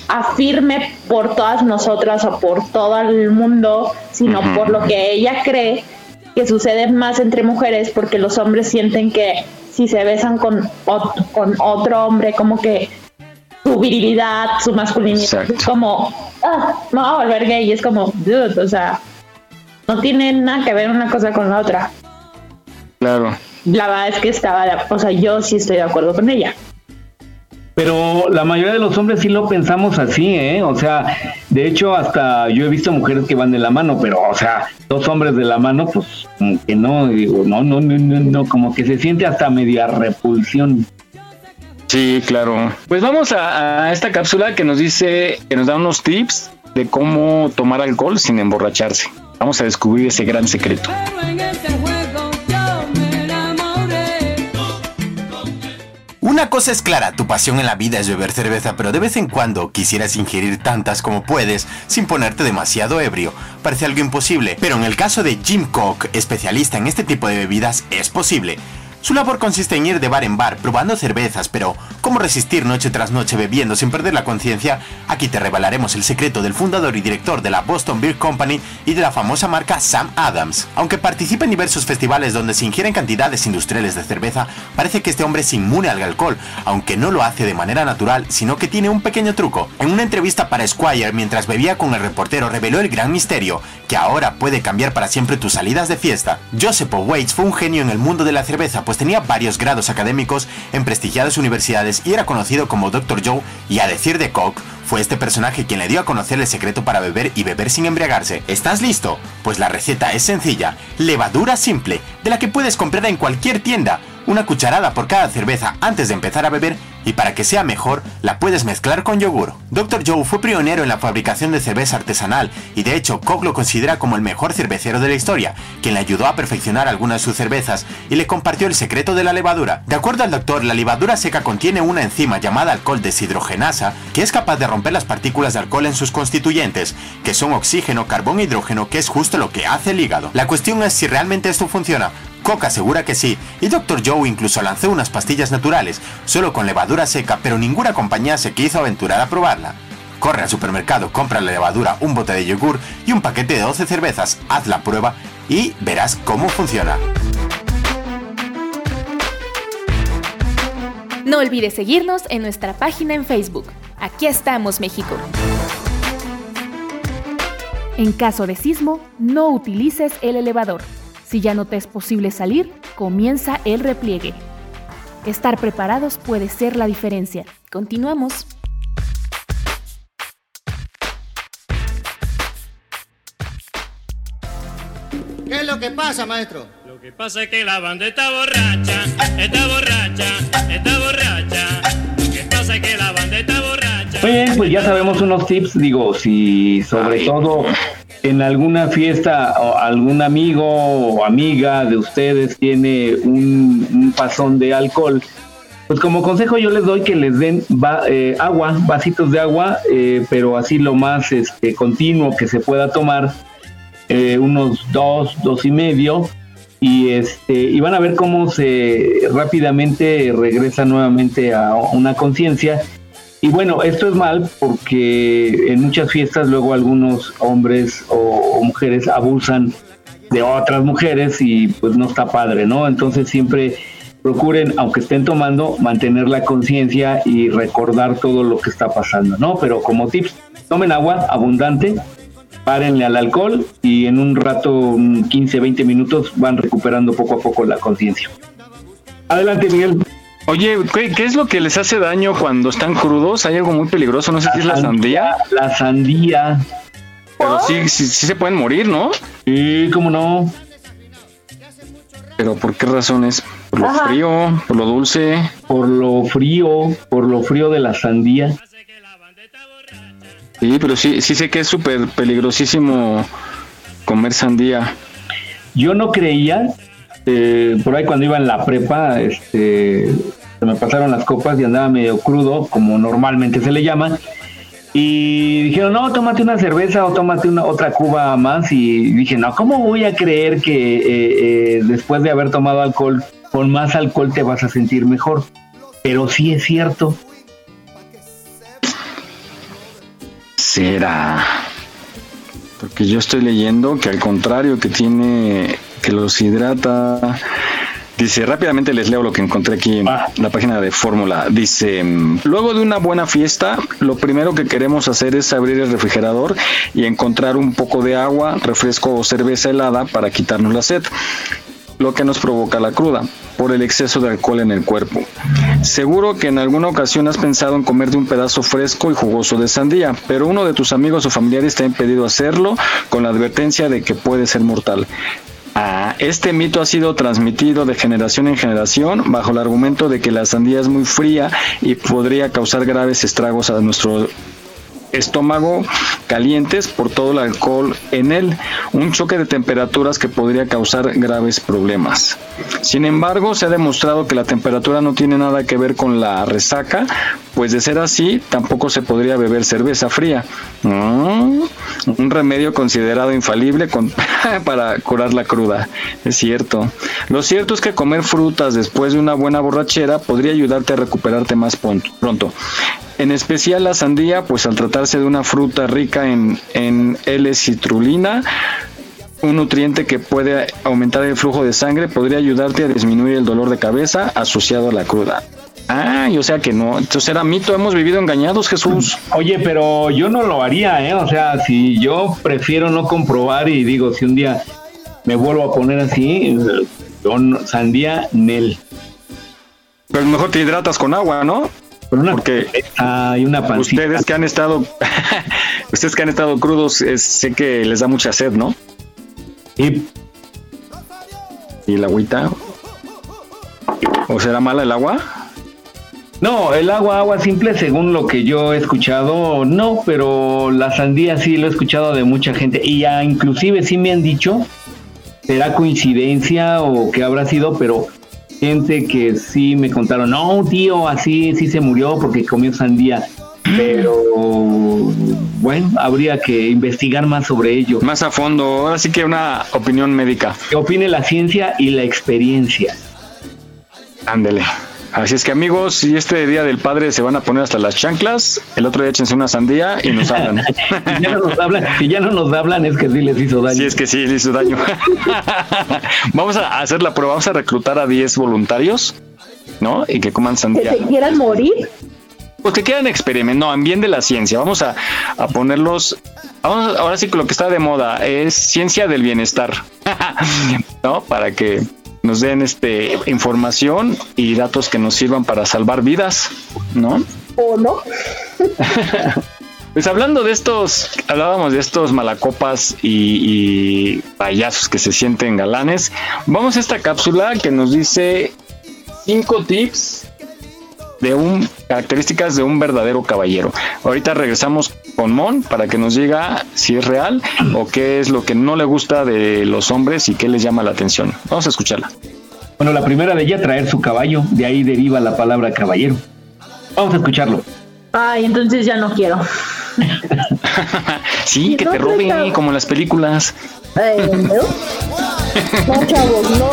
S2: afirme por todas nosotras o por todo el mundo, sino por lo que ella cree que sucede más entre mujeres porque los hombres sienten que si se besan con, ot- con otro hombre como que su virilidad, su masculinidad es como ah, me voy a volver gay y es como dude, o sea no tiene nada que ver una cosa con la otra.
S3: Claro.
S2: La verdad es que estaba de- o sea yo sí estoy de acuerdo con ella
S1: Pero la mayoría de los hombres sí lo pensamos así, ¿eh? O sea, de hecho, hasta yo he visto mujeres que van de la mano, pero, o sea, dos hombres de la mano, pues, como que no, digo, no, no, no, no, no, como que se siente hasta media repulsión.
S3: Sí, claro. Pues vamos a, a esta cápsula que nos dice, que nos da unos tips de cómo tomar alcohol sin emborracharse. Vamos a descubrir ese gran secreto.
S12: Una cosa es clara, tu pasión en la vida es beber cerveza, pero de vez en cuando quisieras ingerir tantas como puedes sin ponerte demasiado ebrio. Parece algo imposible, pero en el caso de Jim Koch, especialista en este tipo de bebidas, es posible. Su labor consiste en ir de bar en bar probando cervezas, pero ¿cómo resistir noche tras noche bebiendo sin perder la conciencia? Aquí te revelaremos el secreto del fundador y director de la Boston Beer Company y de la famosa marca Sam Adams. Aunque participa en diversos festivales donde se ingieren cantidades industriales de cerveza, parece que este hombre es inmune al alcohol, aunque no lo hace de manera natural, sino que tiene un pequeño truco. En una entrevista para Squire, mientras bebía con el reportero, reveló el gran misterio, que ahora puede cambiar para siempre tus salidas de fiesta. Joseph Waits fue un genio en el mundo de la cerveza, pues tenía varios grados académicos en prestigiadas universidades y era conocido como Dr. Joe, y a decir de Koch, fue este personaje quien le dio a conocer el secreto para beber y beber sin embriagarse. ¿Estás listo? Pues la receta es sencilla, levadura simple, de la que puedes comprar en cualquier tienda, una cucharada por cada cerveza antes de empezar a beber y para que sea mejor la puedes mezclar con yogur. Dr. Joe fue pionero en la fabricación de cerveza artesanal y de hecho Koch lo considera como el mejor cervecero de la historia, quien le ayudó a perfeccionar algunas de sus cervezas y le compartió el secreto de la levadura. De acuerdo al doctor, la levadura seca contiene una enzima llamada alcohol deshidrogenasa que es capaz de romper las partículas de alcohol en sus constituyentes, que son oxígeno, carbón e hidrógeno, que es justo lo que hace el hígado. La cuestión es si realmente esto funciona. Coca asegura que sí, y Dr. Joe incluso lanzó unas pastillas naturales, solo con levadura seca, pero ninguna compañía se quiso aventurar a probarla. Corre al supermercado, compra la levadura, un bote de yogur y un paquete de 12 cervezas, haz la prueba y verás cómo funciona.
S8: No olvides seguirnos en nuestra página en Facebook. Aquí estamos, México.
S7: En caso de sismo, no utilices el elevador. Si ya no te es posible salir, comienza el repliegue. Estar preparados puede ser la diferencia. Continuamos.
S13: ¿Qué es lo que pasa, maestro?
S14: Lo que pasa es que la banda está borracha, está borracha, está borracha. Lo que pasa es que la banda está borracha.
S1: Muy bien, pues ya sabemos unos tips, digo, si sobre todo en alguna fiesta o algún amigo o amiga de ustedes tiene un, pasón de alcohol, pues como consejo yo les doy que les den eh, agua, vasitos de agua, eh, pero así lo más este, continuo que se pueda tomar, eh, unos dos, dos y medio, y este y van a ver cómo se rápidamente regresa nuevamente a una conciencia y bueno, esto es mal porque en muchas fiestas luego algunos hombres o, mujeres abusan de otras mujeres y pues no está padre, ¿no? Entonces siempre procuren, aunque estén tomando, mantener la conciencia y recordar todo lo que está pasando, ¿no? Pero como tips, tomen agua abundante, párenle al alcohol y en un rato, un 15, 20 minutos, van recuperando poco a poco la conciencia. Adelante, Miguel.
S3: Oye, ¿qué, qué es lo que les hace daño cuando están crudos? Hay algo muy peligroso, no sé si es la sandía.
S1: La sandía.
S3: Pero sí, sí, sí se pueden morir, ¿no?
S1: Sí, cómo no.
S3: Pero ¿por qué razones? ¿Por lo
S1: Ajá.
S3: frío? ¿Por lo dulce?
S1: Por lo frío, por lo frío de la sandía.
S3: Sí, pero sí, sí sé que es súper peligrosísimo comer sandía.
S1: Yo no creía, eh, por ahí cuando iba en la prepa, este, se me pasaron las copas y andaba medio crudo, como normalmente se le llama. Y dijeron, no, tómate una cerveza o tómate una otra cuba más. Y dije, no, ¿cómo voy a creer que eh, eh, después de haber tomado alcohol, con más alcohol te vas a sentir mejor? Pero sí es cierto.
S3: Será. Porque yo estoy leyendo que al contrario que tiene, que los hidrata. Dice, rápidamente les leo lo que encontré aquí en la página de Fórmula. Dice, luego de una buena fiesta, lo primero que queremos hacer es abrir el refrigerador y encontrar un poco de agua, refresco o cerveza helada para quitarnos la sed lo que nos provoca la cruda, por el exceso de alcohol en el cuerpo. Seguro que en alguna ocasión has pensado en comerte un pedazo fresco y jugoso de sandía, pero uno de tus amigos o familiares te ha impedido hacerlo con la advertencia de que puede ser mortal. Ah, este mito ha sido transmitido de generación en generación bajo el argumento de que la sandía es muy fría y podría causar graves estragos a nuestro estómago calientes por todo el alcohol en él, un choque de temperaturas que podría causar graves problemas. Sin embargo, se ha demostrado que la temperatura no tiene nada que ver con la resaca, pues de ser así, tampoco se podría beber cerveza fría. Mm, un remedio considerado infalible para curar la cruda. Es cierto. Lo cierto es que comer frutas después de una buena borrachera podría ayudarte a recuperarte más pronto. En especial la sandía, pues al tratarse de una fruta rica en, en L-citrulina, un nutriente que puede aumentar el flujo de sangre, podría ayudarte a disminuir el dolor de cabeza asociado a la cruda. Ah, y o sea que no, entonces era mito, hemos vivido engañados, Jesús.
S1: Oye, pero yo no lo haría, ¿eh? O sea, si yo prefiero no comprobar y digo, si un día me vuelvo a poner así, eh, yo no- sandía, Nel.
S3: Pero mejor te hidratas con agua, ¿no? Porque
S1: hay una pancita.
S3: ustedes que han estado, ustedes que han estado crudos, es- sé que les da mucha sed, ¿no?
S1: Y,
S3: ¿Y la agüita? ¿O será mala el agua?
S1: No, el agua, agua simple, según lo que yo he escuchado, no, pero la sandía sí lo he escuchado de mucha gente. Y ya inclusive sí me han dicho, será coincidencia o que habrá sido, pero gente que sí me contaron, no, tío, así sí se murió porque comió sandía. Pero bueno, habría que investigar más sobre ello.
S3: Más a fondo, ahora sí que una opinión médica.
S1: Que opine la ciencia y la experiencia.
S3: Ándele. Así es que amigos, si este día del padre se van a poner hasta las chanclas, el otro día échense una sandía y nos hablan.
S1: si ya no nos hablan, si ya no nos hablan es que sí les hizo daño.
S3: Sí, es que sí, les hizo daño. vamos a hacer la prueba, vamos a reclutar a 10 voluntarios, ¿no? Y que coman
S2: ¿Que
S3: sandía.
S2: se quieran morir?
S3: Pues que quieran experimentar, no, en bien de la ciencia. Vamos a, a ponerlos. Vamos, ahora sí que lo que está de moda es ciencia del bienestar. ¿No? Para que nos den este información y datos que nos sirvan para salvar vidas, ¿no?
S2: ¿O no?
S3: Pues hablando de estos, hablábamos de estos malacopas y, y payasos que se sienten galanes. Vamos a esta cápsula que nos dice cinco tips de un características de un verdadero caballero. Ahorita regresamos con Mon para que nos diga si es real o qué es lo que no le gusta de los hombres y qué les llama la atención. Vamos a escucharla.
S1: Bueno, la primera de ella traer su caballo, de ahí deriva la palabra caballero. Vamos a escucharlo.
S2: Ay, entonces ya no quiero.
S3: Sí, que
S2: No
S3: te roben
S2: cab-
S3: como en las películas.
S2: Eh, ¿no? No, chavos, no.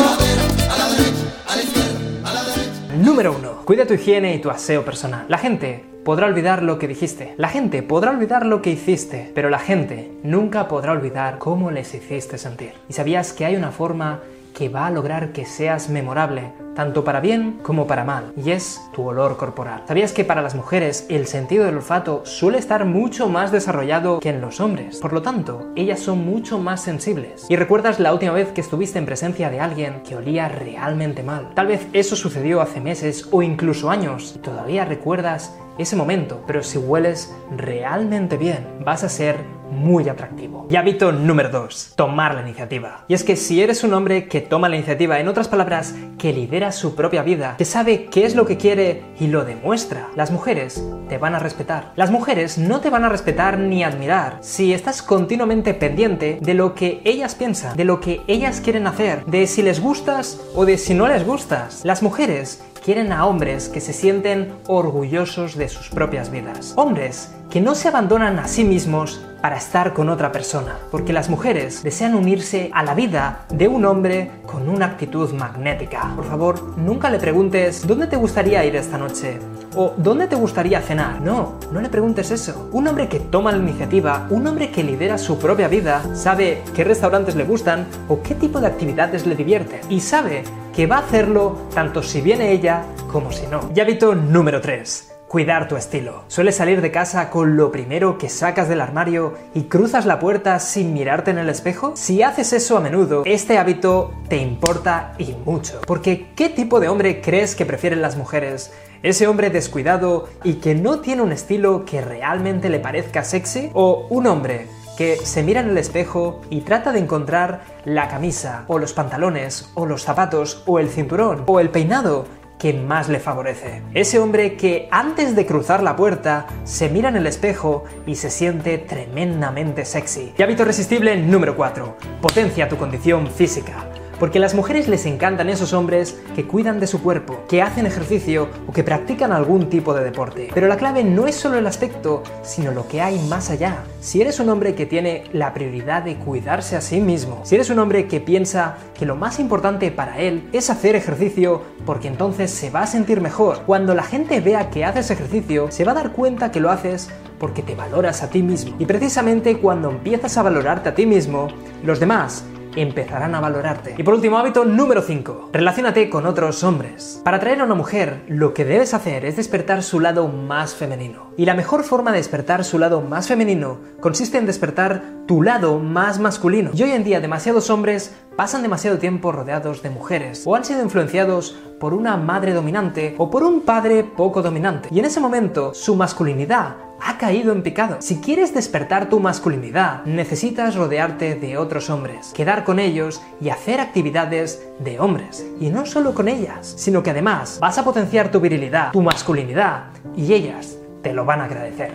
S15: Número 1. Cuida tu higiene y tu aseo personal. La gente podrá olvidar lo que dijiste. La gente podrá olvidar lo que hiciste. Pero la gente nunca podrá olvidar cómo les hiciste sentir. ¿Y sabías que hay una forma que va a lograr que seas memorable, tanto para bien como para mal, y es tu olor corporal. ¿Sabías que para las mujeres el sentido del olfato suele estar mucho más desarrollado que en los hombres? Por lo tanto, ellas son mucho más sensibles. ¿Y recuerdas la última vez que estuviste en presencia de alguien que olía realmente mal? Tal vez eso sucedió hace meses o incluso años y todavía recuerdas ese momento, pero si hueles realmente bien, vas a ser muy atractivo. Y hábito número 2, tomar la iniciativa. Y es que si eres un hombre que toma la iniciativa, en otras palabras, que lidera su propia vida, que sabe qué es lo que quiere y lo demuestra, las mujeres te van a respetar. Las mujeres no te van a respetar ni admirar si estás continuamente pendiente de lo que ellas piensan, de lo que ellas quieren hacer, de si les gustas o de si no les gustas. Las mujeres quieren a hombres que se sienten orgullosos de sus propias vidas. Hombres que no se abandonan a sí mismos para estar con otra persona, porque las mujeres desean unirse a la vida de un hombre con una actitud magnética. Por favor, nunca le preguntes ¿dónde te gustaría ir esta noche? o ¿dónde te gustaría cenar? No, no le preguntes eso. Un hombre que toma la iniciativa, un hombre que lidera su propia vida, sabe qué restaurantes le gustan o qué tipo de actividades le divierten y sabe que va a hacerlo tanto si viene ella como si no. Y hábito número 3. Cuidar tu estilo. ¿Sueles salir de casa con lo primero que sacas del armario y cruzas la puerta sin mirarte en el espejo? Si haces eso a menudo, este hábito te importa y mucho. Porque ¿qué tipo de hombre crees que prefieren las mujeres? ¿Ese hombre descuidado y que no tiene un estilo que realmente le parezca sexy? ¿O un hombre que se mira en el espejo y trata de encontrar la camisa, o los pantalones, o los zapatos, o el cinturón, o el peinado que más le favorece. Ese hombre que antes de cruzar la puerta se mira en el espejo y se siente tremendamente sexy. Y hábito irresistible número 4. Potencia tu condición física. Porque a las mujeres les encantan esos hombres que cuidan de su cuerpo, que hacen ejercicio o que practican algún tipo de deporte. Pero la clave no es solo el aspecto, sino lo que hay más allá. Si eres un hombre que tiene la prioridad de cuidarse a sí mismo, si eres un hombre que piensa que lo más importante para él es hacer ejercicio porque entonces se va a sentir mejor, cuando la gente vea que haces ejercicio, se va a dar cuenta que lo haces porque te valoras a ti mismo. Y precisamente cuando empiezas a valorarte a ti mismo, los demás empezarán a valorarte. Y por último, hábito número 5. Relaciónate con otros hombres. Para atraer a una mujer, lo que debes hacer es despertar su lado más femenino. Y la mejor forma de despertar su lado más femenino consiste en despertar tu lado más masculino. Y hoy en día demasiados hombres pasan demasiado tiempo rodeados de mujeres o han sido influenciados por una madre dominante o por un padre poco dominante. Y en ese momento su masculinidad ha caído en picado. Si quieres despertar tu masculinidad, necesitas rodearte de otros hombres, quedar con ellos y hacer actividades de hombres. Y no solo con ellas, sino que además vas a potenciar tu virilidad, tu masculinidad, y ellas te lo van a agradecer.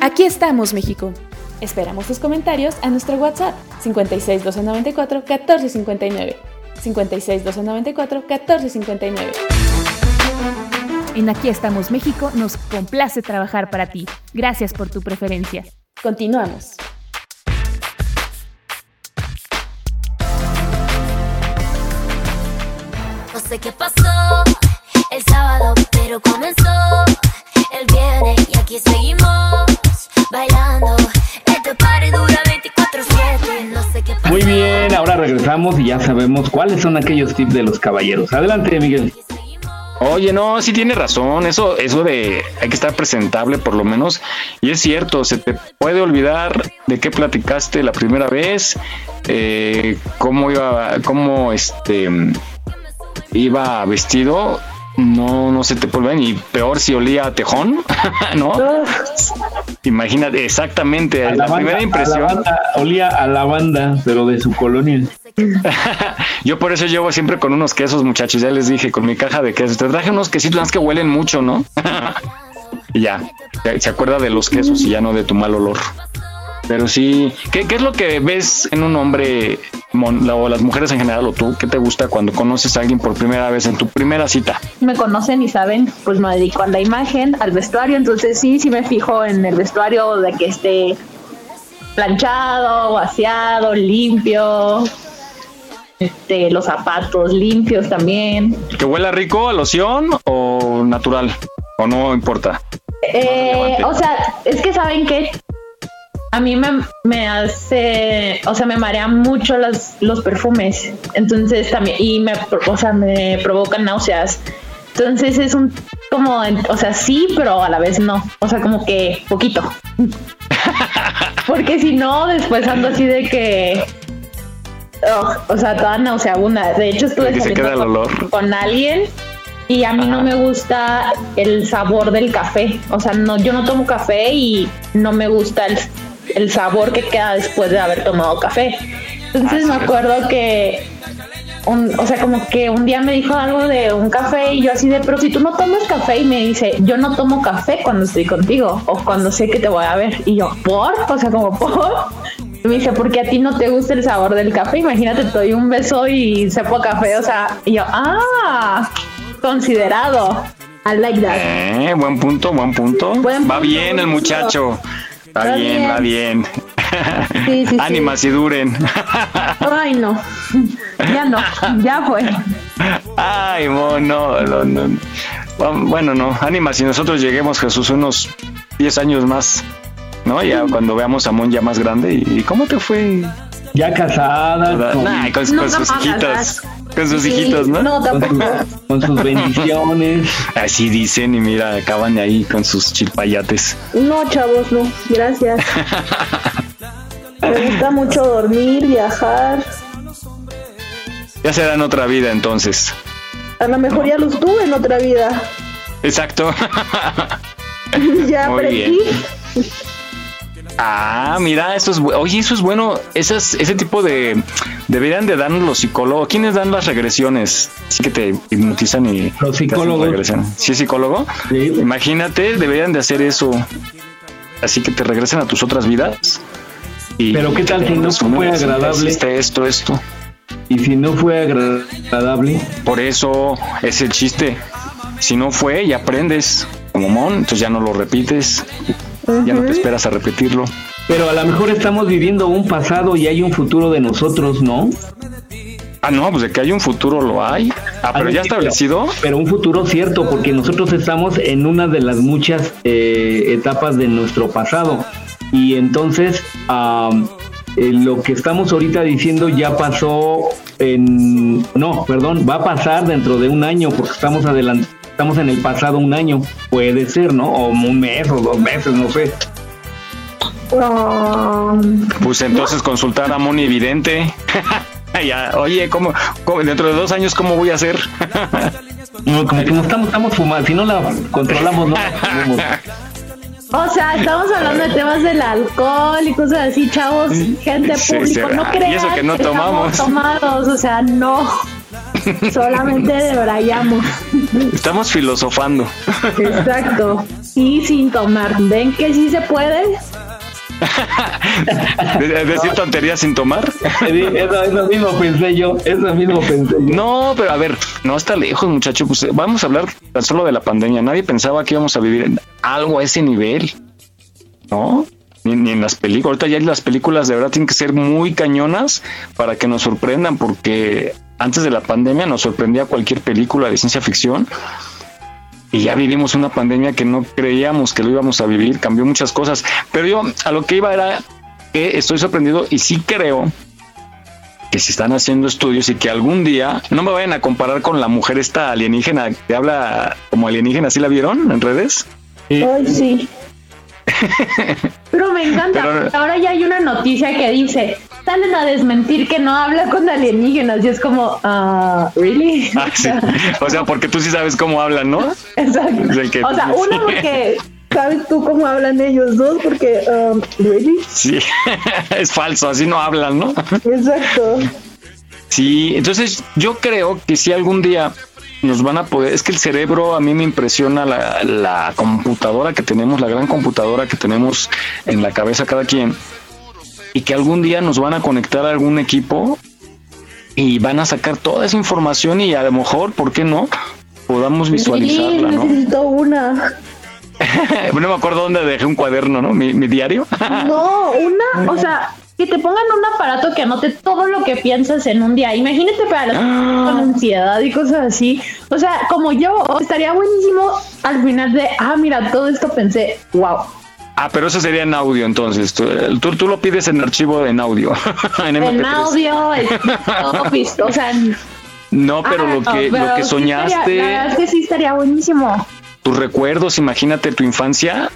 S7: Aquí estamos, México. Esperamos tus comentarios a nuestro WhatsApp 56 294 1459. 56 294 1459.
S8: En Aquí estamos México nos complace trabajar para ti. Gracias por tu preferencia.
S7: Continuamos.
S11: No sé qué pasó el sábado, pero comenzó el viernes y aquí seguimos bailando. Este party dura 24/7. No sé qué pasó.
S1: Muy bien, ahora regresamos y ya sabemos cuáles son aquellos tips de los caballeros. Adelante, Miguel.
S3: Oye, no, sí tiene razón. Eso, eso de hay que estar presentable por lo menos. Y es cierto, se te puede olvidar de qué platicaste la primera vez, eh, cómo iba, cómo este iba vestido. No, no se te olvidar. Y peor si olía a tejón, ¿no? Imagínate, exactamente.
S1: A
S3: la, primera
S1: a
S3: impresión.
S1: lavanda, olía a lavanda, pero de su colonia.
S3: Yo por eso llevo siempre con unos quesos, muchachos. Ya les dije, con mi caja de quesos. Te traje unos quesitos más que huelen mucho, ¿no? y ya, se acuerda de los quesos y ya no de tu mal olor. Pero sí, ¿qué, qué es lo que ves en un hombre mon- o las mujeres en general o tú? ¿Qué te gusta cuando conoces a alguien por primera vez en tu primera cita?
S2: me conocen y saben, pues me dedico a la imagen, al vestuario, entonces sí, sí me fijo en el vestuario de que esté planchado, vaciado, limpio, este, los zapatos limpios también.
S3: ¿Que huela rico a loción o natural? ¿O no importa?
S2: Eh, o sea, es que saben que a mí me, me hace, o sea, me marean mucho los, los perfumes, entonces también, y me, o sea, me provocan náuseas. Entonces es un, como, o sea, sí, pero a la vez no, o sea, como que poquito. Porque si no, después ando así de que, ugh, o sea, toda nauseabunda. De hecho, estuve
S3: Que se
S2: saliendo
S3: queda el olor.
S2: con alguien y a mí no me gusta el sabor del café. O sea, no, yo no tomo café y no me gusta el, el sabor que queda después de haber tomado café. Entonces me acuerdo que, un- o sea, como que un día me dijo algo de un café y yo así de, pero si tú no tomas café y me dice, yo no tomo café cuando estoy contigo o cuando sé que te voy a ver. Y yo, ¿por? O sea, como por. Y me dice, porque a ti no te gusta el sabor del café. Imagínate, te doy un beso y sepo café. O sea, y yo, ah, considerado. I like that.
S3: Eh, buen punto, buen punto.
S2: Buen
S3: va
S2: punto,
S3: bien el
S2: punto.
S3: Va, bien, va bien.
S2: Sí, sí, sí.
S3: Ánimas y duren.
S2: Ay, no. Ya no. Ya fue.
S3: Ay, mo, no, no, no. Bueno, no, ánimas, si nosotros lleguemos, Jesús, unos 10 años más, ¿no? Ya cuando veamos a Mon ya más grande. ¿Y cómo te fue?
S1: Ya casada.
S3: Con, Nah, con, con sus hijitos. Con sus
S2: Sí,
S3: hijitos, ¿no?
S2: no, tampoco.
S1: Con sus bendiciones.
S3: Así dicen, y mira, acaban ahí con sus chilpayates.
S16: No, chavos, no. Gracias. Me gusta mucho dormir, viajar.
S3: Ya será en otra vida entonces.
S16: A lo mejor ya los tuve en otra vida.
S3: Exacto.
S16: ya
S3: Muy
S16: aprendí.
S3: bien. Ah, mira, eso es oye, eso es bueno. Esas, ese tipo de deberían de darnos los psicólogos. ¿Quiénes dan las regresiones? Así que te hipnotizan y
S1: Los psicólogos.
S3: ¿Sí, psicólogo? Imagínate, deberían de hacer eso. Así que te regresen a tus otras vidas. Y
S1: Pero ¿qué tal si no fue
S3: sí,
S1: agradable?
S3: esto, esto.
S1: Y si no fue agradable.
S3: Por eso es el chiste. Si no fue y aprendes como mon, entonces ya no lo repites. Ya no te esperas a repetirlo.
S1: Pero a lo mejor estamos viviendo un pasado y hay un futuro de nosotros, ¿no?
S3: Ah, no, pues de que hay un futuro lo hay. Ah, pero ya establecido.
S1: Pero un futuro cierto, porque nosotros estamos en una de las muchas eh, etapas de nuestro pasado. Y entonces, eh, lo que estamos ahorita diciendo ya pasó en... No, perdón, va a pasar dentro de un año, porque estamos adelant estamos en el pasado un año. Puede ser, ¿no? O un mes o dos meses, no sé.
S3: Pues entonces consultar a Moni Evidente. ya, oye, ¿cómo, cómo- dentro de dos años cómo voy a hacer?
S1: No, como que no estamos, estamos fumando, si no la controlamos, no la.
S2: O sea, estamos hablando de temas del alcohol y cosas así, chavos, gente
S3: Sí,
S2: público, no
S3: ah,
S2: crean
S3: y eso que no tomamos.
S2: tomados, o sea, no. Solamente debrayamos.
S3: Estamos filosofando.
S2: Exacto. Y sin tomar. ¿Ven que sí se puede?
S3: De- Decir tonterías sin tomar.
S1: Eso, eso mismo pensé yo, eso mismo pensé yo.
S3: No, pero a ver, no está lejos, muchacho. Pues eh, vamos a hablar tan solo de la pandemia. Nadie pensaba que íbamos a vivir en algo a ese nivel, ¿no? Ni, ni en las películas. Ahorita ya las películas de verdad tienen que ser muy cañonas para que nos sorprendan, porque antes de la pandemia nos sorprendía cualquier película de ciencia ficción. Y ya vivimos una pandemia que no creíamos que lo íbamos a vivir, cambió muchas cosas. Pero yo a lo que iba era que estoy sorprendido y sí creo que se están haciendo estudios y que algún día no me vayan a comparar con la mujer esta alienígena que habla como alienígena, ¿sí la vieron en redes?
S16: Ay, sí.
S2: Pero me encanta.
S3: Pero-
S2: porque ahora ya hay una noticia que dice, salen a desmentir que no habla con alienígenas. Y es como, ah, ¿really?
S3: Ah, sí. O sea, porque tú sí sabes cómo hablan, ¿no?
S2: Exacto.
S3: O sea, que-
S16: O sea, uno porque sabes tú cómo hablan ellos dos, porque, um, ¿really?
S3: Sí, es falso, así no hablan, ¿no?
S16: Exacto.
S3: Sí, entonces yo creo que si algún día nos van a poder, es que el cerebro a mí me impresiona la, la computadora que tenemos, la gran computadora que tenemos en la cabeza cada quien, y que algún día nos van a conectar a algún equipo y van a sacar toda esa información y a lo mejor, ¿por qué no? Podamos visualizarla,
S16: Sí,
S3: ¿no?
S16: necesito una.
S3: no me acuerdo dónde dejé un cuaderno, ¿no? Mi, mi diario.
S2: No, una, o sea, que te pongan un aparato que anote todo lo que piensas en un día. Imagínate para personas con ansiedad y cosas así. O sea, como yo, estaría buenísimo al final de, ah, mira, todo esto pensé, wow.
S3: Ah, pero eso sería en audio, entonces. Tú, tú, tú lo pides en archivo en audio. en
S2: En
S3: MP3.
S2: audio, escrito, o sea,
S3: No, pero
S2: ah,
S3: lo que,
S2: pero
S3: lo que
S2: sí
S3: soñaste,
S2: estaría- la verdad es que sí estaría buenísimo.
S3: tus recuerdos, imagínate tu infancia.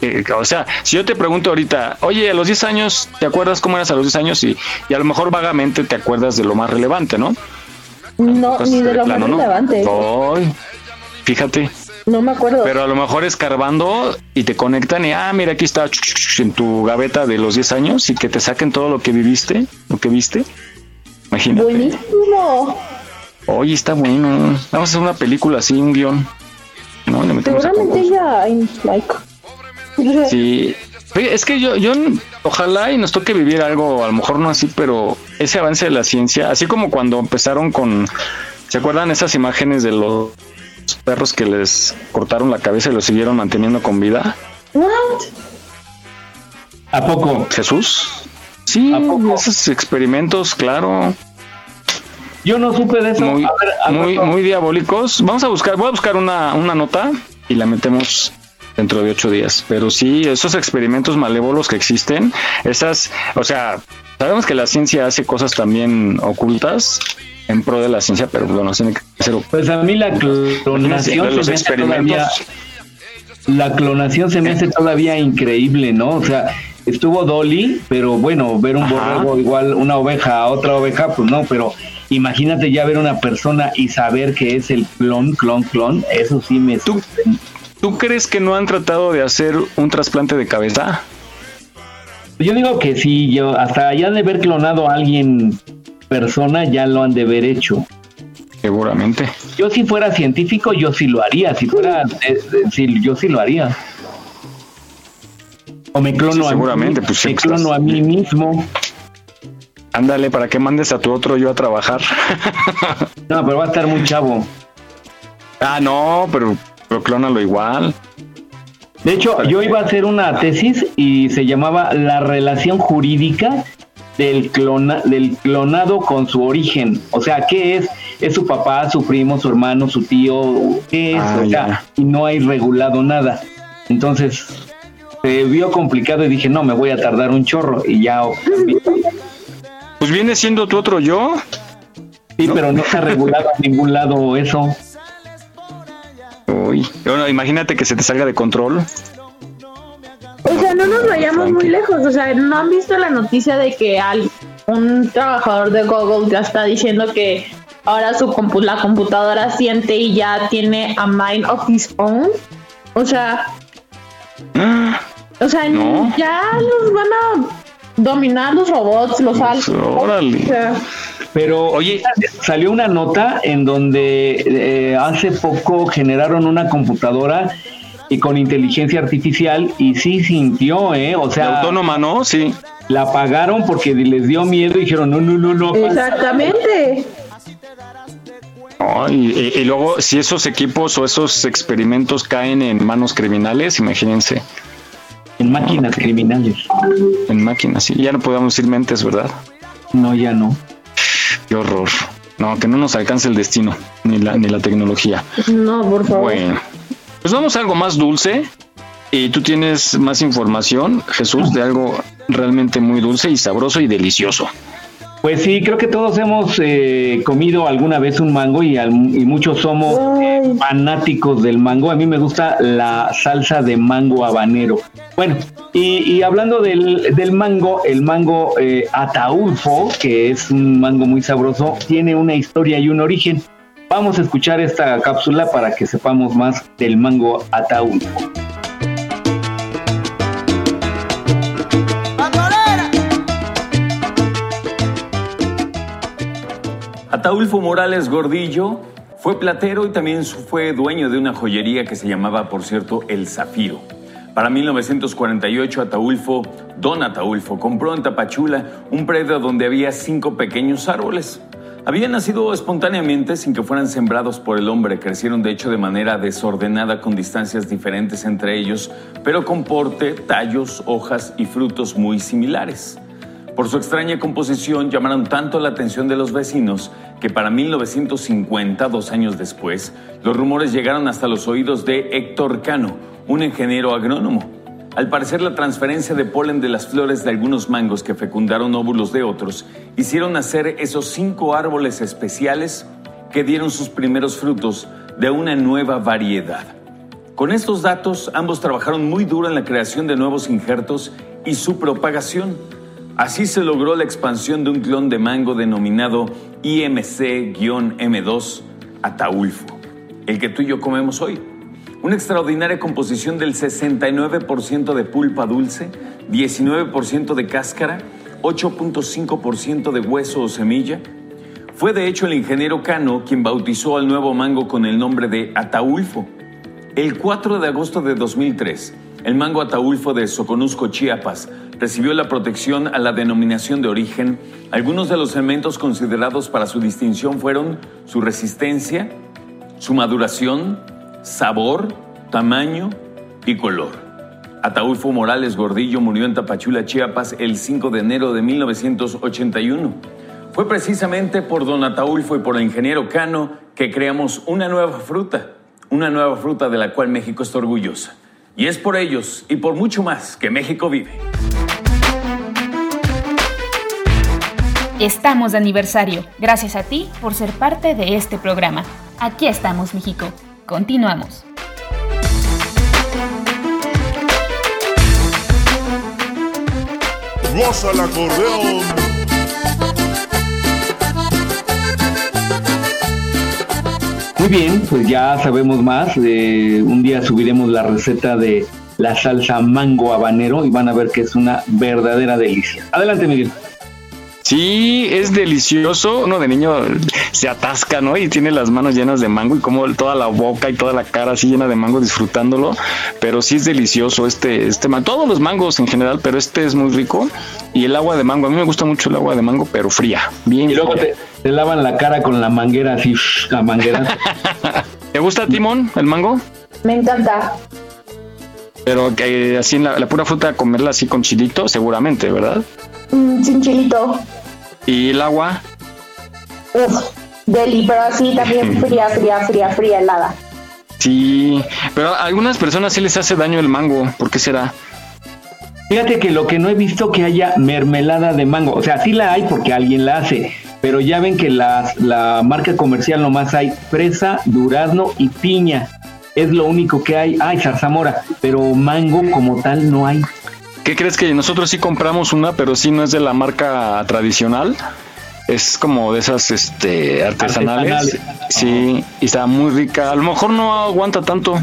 S3: eh, o sea, si yo te pregunto ahorita, oye, a los 10 años, ¿te acuerdas cómo eras a los 10 años? Y, y a lo mejor vagamente te acuerdas de lo más relevante, ¿no?
S16: No, ni de lo
S3: plano,
S16: más
S3: ¿no?
S16: relevante.
S3: Ay, fíjate.
S16: No me acuerdo.
S3: Pero a lo mejor escarbando y te conectan y, ah, mira, aquí está en tu gaveta de los 10 años y que te saquen todo lo que viviste, lo que viste. Imagínate.
S16: Buenísimo.
S3: Oye, está bueno. Vamos a hacer una película así, un guion. ¿No? Le metemos
S16: Seguramente ya hay, like.
S3: Sí. Oye, Es que yo, yo, ojalá y nos toque vivir algo, a lo mejor no así, pero ese avance de la ciencia, así como cuando empezaron con, ¿se acuerdan esas imágenes de los perros que les cortaron la cabeza y los siguieron manteniendo con vida?
S16: What?
S1: ¿A poco?
S3: Jesús. Sí, esos experimentos, claro.
S1: Yo no supe de eso.
S3: Muy,
S1: A ver, al
S3: muy, muy diabólicos. Vamos a buscar, voy a buscar una, una nota y la metemos dentro de ocho días. Pero sí, esos experimentos malévolos que existen, esas, o sea, sabemos que la ciencia hace cosas también ocultas en pro de la ciencia, pero bueno, tiene que
S1: Pues a mí la clonación
S3: los
S1: se me hace todavía- la clonación se me hace todavía increíble, ¿no? O sea, estuvo Dolly, pero bueno, ver un
S3: Ajá.
S1: borrego igual una oveja a otra oveja, pues no, pero imagínate ya ver una persona y saber que es el clon, clon, clon, eso sí me
S3: ¿Tú, ¿Tú crees que no han tratado de hacer un trasplante de cabeza?
S1: Yo digo que sí, yo hasta ya de haber clonado a alguien persona ya lo han de haber hecho.
S3: Seguramente.
S1: Yo si fuera científico yo sí lo haría, si fuera eh, eh, sí, yo sí lo haría. O me clono
S3: Sí,
S1: a mí,
S3: seguramente, pues,
S1: me
S3: sí,
S1: clono
S3: estás-
S1: a mí mismo.
S3: Ándale, para que mandes a tu otro yo a trabajar.
S1: No, pero va a estar muy chavo.
S3: Ah, no, pero, pero clónalo igual.
S1: De hecho, yo iba a hacer una tesis y se llamaba La relación jurídica del, clona, del clonado con su origen. O sea, ¿qué es? ¿Es su papá, su primo, su hermano, su tío? ¿Qué es?
S3: Ah,
S1: o sea,
S3: ya.
S1: y no hay regulado nada. Entonces, se vio complicado y dije, no, me voy a tardar un chorro. Y ya...
S3: Pues viene siendo tu otro yo.
S1: Sí, pero no está regulado en ningún lado eso.
S3: Uy, bueno, imagínate que se te salga de control.
S2: O sea, no nos vayamos muy lejos. O sea, ¿no han visto la noticia de que al, un trabajador de Google ya está diciendo que ahora su compu- la computadora siente y ya tiene a mind of his own? O sea, o sea,
S3: No.
S2: ya los van a dominar los robots, los altos.
S3: Órale.
S2: O sea,
S1: Pero, oye, salió una nota en donde eh, hace poco generaron una computadora y con inteligencia artificial y sí sintió, ¿eh? O sea,
S3: autónoma, ¿no? Sí.
S1: La pagaron porque les dio miedo y dijeron, no, no, no, no.
S16: Exactamente.
S3: No, y, luego, si esos equipos o esos experimentos caen en manos criminales, imagínense.
S1: En máquinas criminales.
S3: En máquinas, sí. Ya no podemos decir mentes, ¿verdad?
S1: No, ya no.
S3: Qué horror. No, que no nos alcance el destino, ni la, ni la tecnología.
S16: No, por favor.
S3: Bueno, pues vamos a algo más dulce. Y tú tienes más información, Jesús, de algo realmente muy dulce y sabroso y delicioso.
S1: Pues sí, creo que todos hemos eh, comido alguna vez un mango y, al- y muchos somos eh, fanáticos del mango. A mí me gusta la salsa de mango habanero. Bueno, y, y hablando del, del mango, el mango eh, ataulfo, que es un mango muy sabroso, tiene una historia y un origen. Vamos a escuchar esta cápsula para que sepamos más del mango ataulfo.
S17: Ataulfo Morales Gordillo fue platero y también fue dueño de una joyería que se llamaba, por cierto, El Zafiro. Para 1948, Ataulfo, don Ataulfo, compró en Tapachula un predio donde había cinco pequeños árboles. Habían nacido espontáneamente sin que fueran sembrados por el hombre, crecieron de hecho de manera desordenada con distancias diferentes entre ellos, pero con porte, tallos, hojas y frutos muy similares. Por su extraña composición llamaron tanto la atención de los vecinos que para 1950, dos años después, los rumores llegaron hasta los oídos de Héctor Cano, un ingeniero agrónomo. Al parecer la transferencia de polen de las flores de algunos mangos que fecundaron óvulos de otros hicieron nacer esos cinco árboles especiales que dieron sus primeros frutos de una nueva variedad. Con estos datos, ambos trabajaron muy duro en la creación de nuevos injertos y su propagación. Así se logró la expansión de un clon de mango denominado IMC-M2 Ataulfo, el que tú y yo comemos hoy. Una extraordinaria composición del 69% de pulpa dulce, 19% de cáscara, 8.5% de hueso o semilla. Fue de hecho el ingeniero Cano quien bautizó al nuevo mango con el nombre de Ataulfo. El 4 de agosto de 2003, el mango Ataulfo de Soconusco, Chiapas, recibió la protección a la denominación de origen. Algunos de los elementos considerados para su distinción fueron su resistencia, su maduración, sabor, tamaño y color. Ataulfo Morales Gordillo murió en Tapachula, Chiapas, el 5 de enero de 1981. Fue precisamente por don Ataulfo y por el ingeniero Cano que creamos una nueva fruta, una nueva fruta de la cual México está orgullosa. Y es por ellos y por mucho más que México vive.
S8: Estamos de aniversario. Gracias a ti por ser parte de este programa. Aquí estamos, México. Continuamos.
S18: Goza el acordeón.
S1: Muy bien, pues ya sabemos más. eh, un día subiremos la receta de la salsa mango habanero y van a ver que es una verdadera delicia. Adelante, Miguel.
S3: Sí, es delicioso. Uno de niño se atasca, ¿no? Y tiene las manos llenas de mango y como toda la boca y toda la cara así llena de mango disfrutándolo. Pero sí es delicioso este, este mango. Todos los mangos en general, pero este es muy rico. Y el agua de mango, a mí me gusta mucho el agua de mango, pero fría. Bien
S1: Y luego
S3: fría.
S1: te, te lavan la cara con la manguera así, la manguera.
S3: ¿Te gusta, Timón, el mango?
S2: Me encanta.
S3: Pero que así en la, la pura fruta comerla así con chilito, seguramente, ¿verdad?
S2: Mm, sin chilito.
S3: Y el agua,
S2: Uf, deli, pero así también fría, fría, fría, fría, helada.
S3: sí. Pero a algunas personas sí les hace daño el mango. ¿Por qué será?
S1: Fíjate que lo que no he visto que haya mermelada de mango, o sea, sí la hay porque alguien la hace, pero ya ven que la, la marca comercial nomás hay fresa, durazno y piña. Es lo único que hay. Ay, zarzamora, pero mango como tal no hay.
S3: ¿Qué crees que nosotros sí compramos una, pero sí no es de la marca tradicional? Es como de esas este, artesanales.
S1: Artesanales.
S3: Sí, y está muy rica. A lo mejor no aguanta tanto,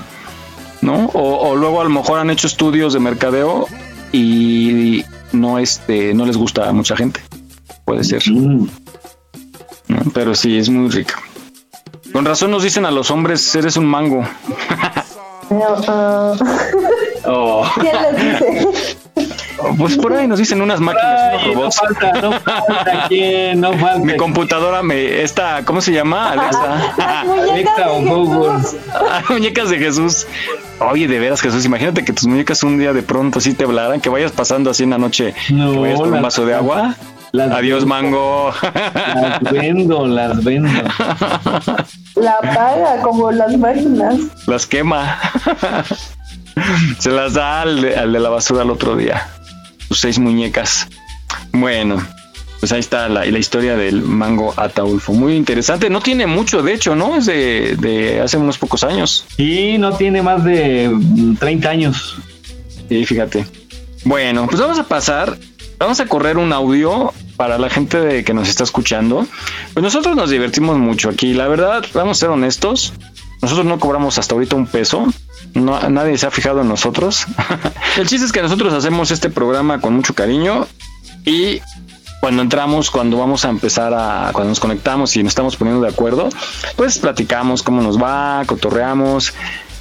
S3: ¿no? O, o luego a lo mejor han hecho estudios de mercadeo y no este no les gusta a mucha gente. Puede ser.
S1: Mm.
S3: ¿No? Pero sí, es muy rica. Con razón nos dicen a los hombres, eres un mango.
S2: No,
S3: Oh.
S2: ¿Quién les dice?
S3: Pues por ahí nos dicen unas máquinas, unos
S1: Ay, no
S3: robots.
S1: falta, no falta quién, no falta.
S3: Mi computadora me esta, ¿cómo se llama? Alexa.
S1: Alexa o Google.
S3: Ah, muñecas de Jesús. Oye, de veras, Jesús, imagínate que tus muñecas un día de pronto así te hablaran, que vayas pasando así en la noche,
S1: No,
S3: que vayas por un vaso de agua.
S1: las-
S3: Adiós, mango.
S1: Las vendo, las vendo.
S16: La paga como las máquinas.
S3: Las quema. Se las da al de, al de la basura el otro día. Sus seis muñecas. Bueno, pues ahí está la, la historia del mango Ataulfo. Muy interesante. No tiene mucho, de hecho, ¿no? Es de, de hace unos pocos años.
S1: Y no tiene más de mm, 30 años.
S3: Sí, fíjate. Bueno, pues vamos a pasar, vamos a correr un audio para la gente de, que nos está escuchando. Pues nosotros nos divertimos mucho aquí, la verdad, vamos a ser honestos. Nosotros no cobramos hasta ahorita un peso. No, nadie se ha fijado en nosotros. El chiste es que nosotros hacemos este programa con mucho cariño y cuando entramos, cuando vamos a empezar a, cuando nos conectamos y nos estamos poniendo de acuerdo, pues platicamos cómo nos va, cotorreamos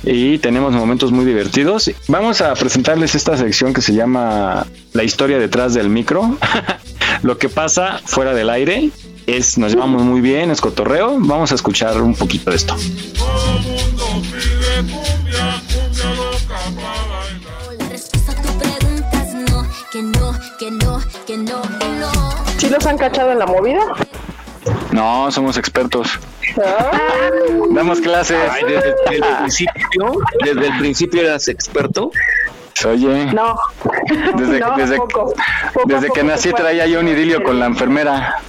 S3: y tenemos momentos muy divertidos. Vamos a presentarles esta sección que se llama La historia detrás del micro. Lo que pasa fuera del aire es, nos llevamos muy bien, es cotorreo. Vamos a escuchar un poquito de esto.
S11: La que no, que no, que no, que no.
S16: ¿Sí los han cachado en la movida?
S3: No, somos expertos. Damos clases.
S18: Ay, desde, desde el principio, desde el principio eras experto.
S3: Oye,
S16: No.
S3: desde,
S16: No,
S3: desde,
S16: poco. Poco
S3: desde
S16: a
S3: que nací traía yo un idilio con la enfermera.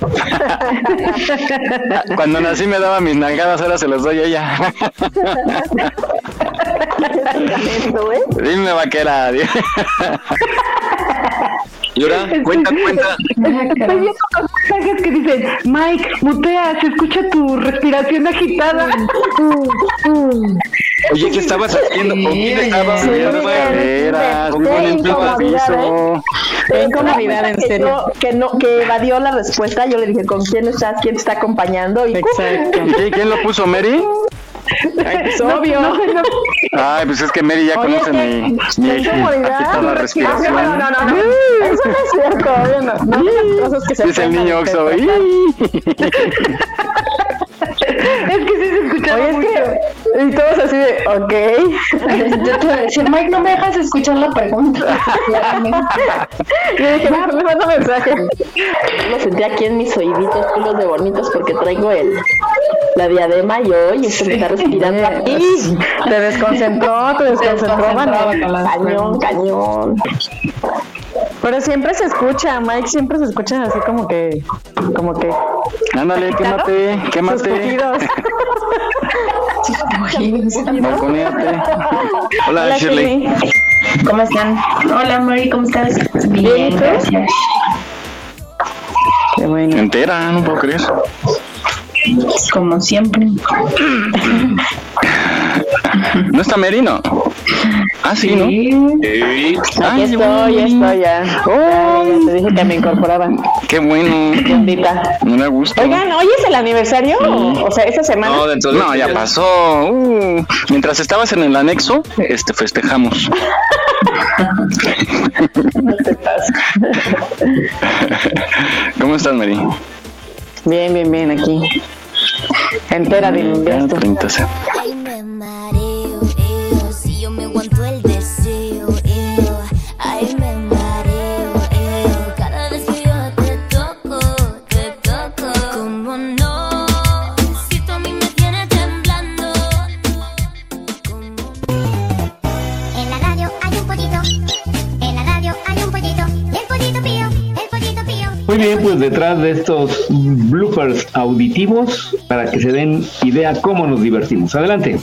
S3: Cuando nací me daba mis nalgadas, ahora se las doy a ella. Dime vaquera.
S18: Y ahora, cuenta, cuenta.
S16: Estoy viendo los mensajes que dicen, Mike, mutea, se escucha tu respiración agitada.
S18: Oye, ¿qué estabas haciendo? ¿Con quién estabas?
S16: Sí,
S19: en serio.
S16: no- Que, no, que evadió la respuesta. Yo le dije, ¿con quién estás? ¿Quién te está acompañando? Y
S19: Exacto.
S3: ¿Qui- ¿Quién lo puso, Mary?
S19: Es
S16: No,
S19: obvio.
S16: no, no, no.
S3: Ay, pues es que Mary ya
S16: Oye,
S3: conoce mi, mi
S16: tu
S3: respiración.
S16: No, no, no, no. Eso no es cierto. No, no cosas que se
S3: Dice el niño Oxo.
S16: Ustedes.
S3: "Ih".
S16: Es que sí se escuchaba mucho. Y todos así de, ok.
S2: Yo te voy a decir, Mike, no me dejas escuchar la pregunta.
S16: Yo dije, no, me manda mensaje. Lo sentí aquí en mis oíditos, pelos de bonitos, porque traigo el la diadema y esto me está respirando aquí.
S19: Te desconcentró, te desconcentró.
S16: Cañón, cañón.
S19: Pero siempre se escucha, Mike siempre se escucha así como que, como que.
S3: Ándale, quémate,
S19: Sus
S3: quémate. Hola, Shirley.
S2: ¿Cómo están? Hola, Mari, ¿cómo estás?
S16: Bien,
S2: gracias.
S19: Qué bueno.
S3: Entera, no puedo creer.
S2: Como siempre.
S3: ¿No está Merino? Ah, sí, ¿no?
S18: Sí.
S16: Aquí estoy, ya estoy ya. Ya, ya te dije que me incorporaba.
S3: Qué bueno.
S16: Bendita.
S3: No me gusta.
S16: Oigan, ¿hoy es el aniversario? O sea, esta semana.
S18: No, dentro de
S3: No, ya pasó. Uh, mientras estabas en el anexo, este festejamos.
S16: No te.
S3: ¿Cómo estás, Mary?
S19: Bien, bien, bien, aquí. Entera de
S3: Ya, 30 se-
S11: Ay, me mareo, eo, si yo me aguanto el deseo, eo. Ay, me mareo, eo, cada vez que yo te toco, te toco. Como no, si tú a mí me tienes temblando.
S20: En la radio hay un pollito. En la radio hay un pollito. Y el pollito pío. El pollito pío.
S1: Muy bien, pues detrás de estos bloopers auditivos, para que se den idea cómo nos divertimos. Adelante.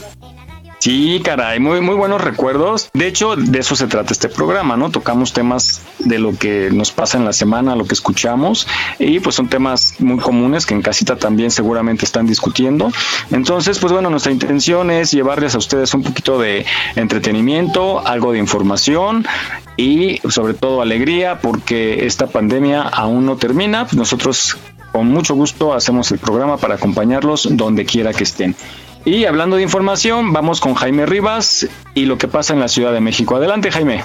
S3: Sí, caray, muy, muy buenos recuerdos. De hecho, de eso se trata este programa, ¿no? Tocamos temas de lo que nos pasa en la semana, lo que escuchamos, y pues son temas muy comunes que en casita también seguramente están discutiendo. Entonces, pues bueno, nuestra intención es llevarles a ustedes un poquito de entretenimiento, algo de información y sobre todo alegría, porque esta pandemia aún no termina. Nosotros con mucho gusto hacemos el programa para acompañarlos donde quiera que estén. Y hablando de información, vamos con Jaime Rivas y lo que pasa en la Ciudad de México. Adelante, Jaime.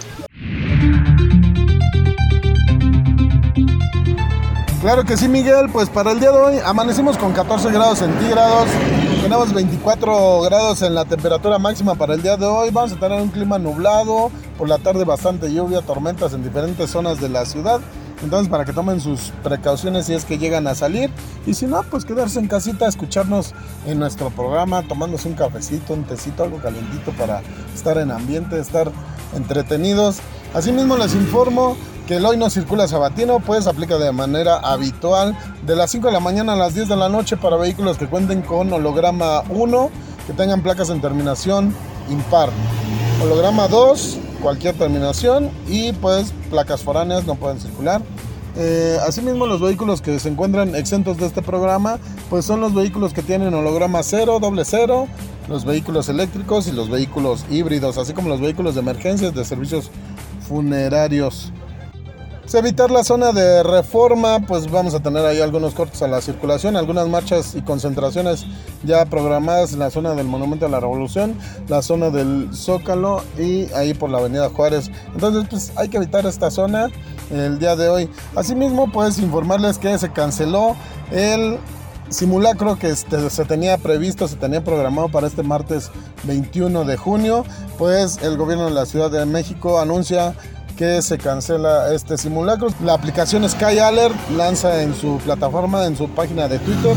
S4: Claro que sí, Miguel. Pues para el día de hoy amanecimos con 14 grados centígrados. Tenemos 24 grados en la temperatura máxima para el día de hoy. Vamos a tener un clima nublado. Por la tarde bastante lluvia, tormentas en diferentes zonas de la ciudad. Entonces para que tomen sus precauciones si es que llegan a salir. Y si no, pues quedarse en casita, escucharnos en nuestro programa, tomándose un cafecito, un tecito, algo calientito para estar en ambiente, estar entretenidos. Asimismo les informo que el hoy no circula sabatino, pues aplica de manera habitual de las 5 de la mañana a las 10 de la noche para vehículos que cuenten con holograma 1, que tengan placas en terminación impar. Holograma 2, cualquier terminación y pues placas foráneas no pueden circular. Eh, asimismo, los vehículos que se encuentran exentos de este programa, pues son los vehículos que tienen holograma 0, doble 0, los vehículos eléctricos y los vehículos híbridos, así como los vehículos de emergencias de servicios funerarios. Pues evitar la zona de reforma, pues vamos a tener ahí algunos cortes a la circulación, algunas marchas y concentraciones ya programadas en la zona del Monumento a la Revolución, la zona del Zócalo y ahí por la Avenida Juárez. Entonces, pues hay que evitar esta zona el día de hoy. Asimismo, pues informarles que se canceló el simulacro que este, se tenía previsto, se tenía programado para este martes 21 de junio, pues el gobierno de la Ciudad de México anuncia que se cancela este simulacro. La aplicación Sky Alert lanza en su plataforma, en su página de Twitter,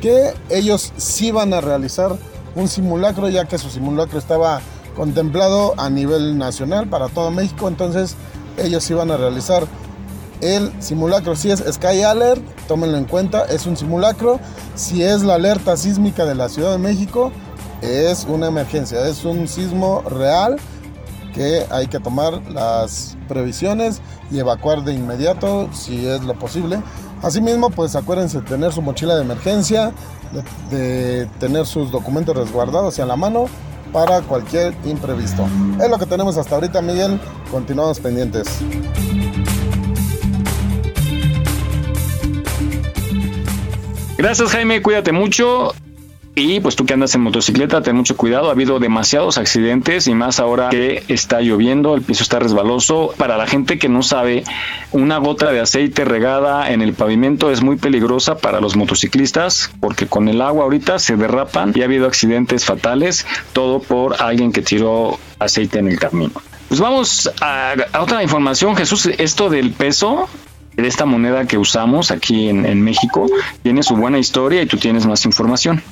S4: que ellos sí van a realizar un simulacro, ya que su simulacro estaba contemplado a nivel nacional para todo México, entonces ellos van a realizar el simulacro. Si es Sky Alert, tómenlo en cuenta, es un simulacro. Si es la alerta sísmica de la Ciudad de México, es una emergencia, es un sismo real que hay que tomar las previsiones y evacuar de inmediato si es lo posible. Asimismo, pues acuérdense de tener su mochila de emergencia, de, tener sus documentos resguardados y a la mano para cualquier imprevisto. Es lo que tenemos hasta ahorita, Miguel. Continuamos pendientes.
S3: Gracias Jaime, cuídate mucho. Y pues tú que andas en motocicleta, ten mucho cuidado. Ha habido demasiados accidentes y más ahora que está lloviendo, el piso está resbaloso. Para la gente que no sabe, una gota de aceite regada en el pavimento es muy peligrosa para los motociclistas porque con el agua ahorita se derrapan y ha habido accidentes fatales, todo por alguien que tiró aceite en el camino. Pues vamos a, otra información, Jesús. Esto del peso, de esta moneda que usamos aquí en, en México, tiene su buena historia y tú tienes más información.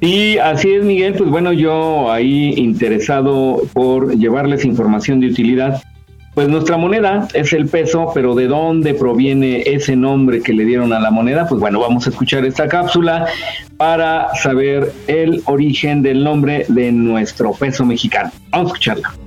S1: Y así es, Miguel. Pues bueno, yo ahí interesado por llevarles información de utilidad. Pues nuestra moneda es el peso, pero ¿de dónde proviene ese nombre que le dieron a la moneda? Pues bueno, vamos a escuchar esta cápsula para saber el origen del nombre de nuestro peso mexicano. Vamos a escucharla.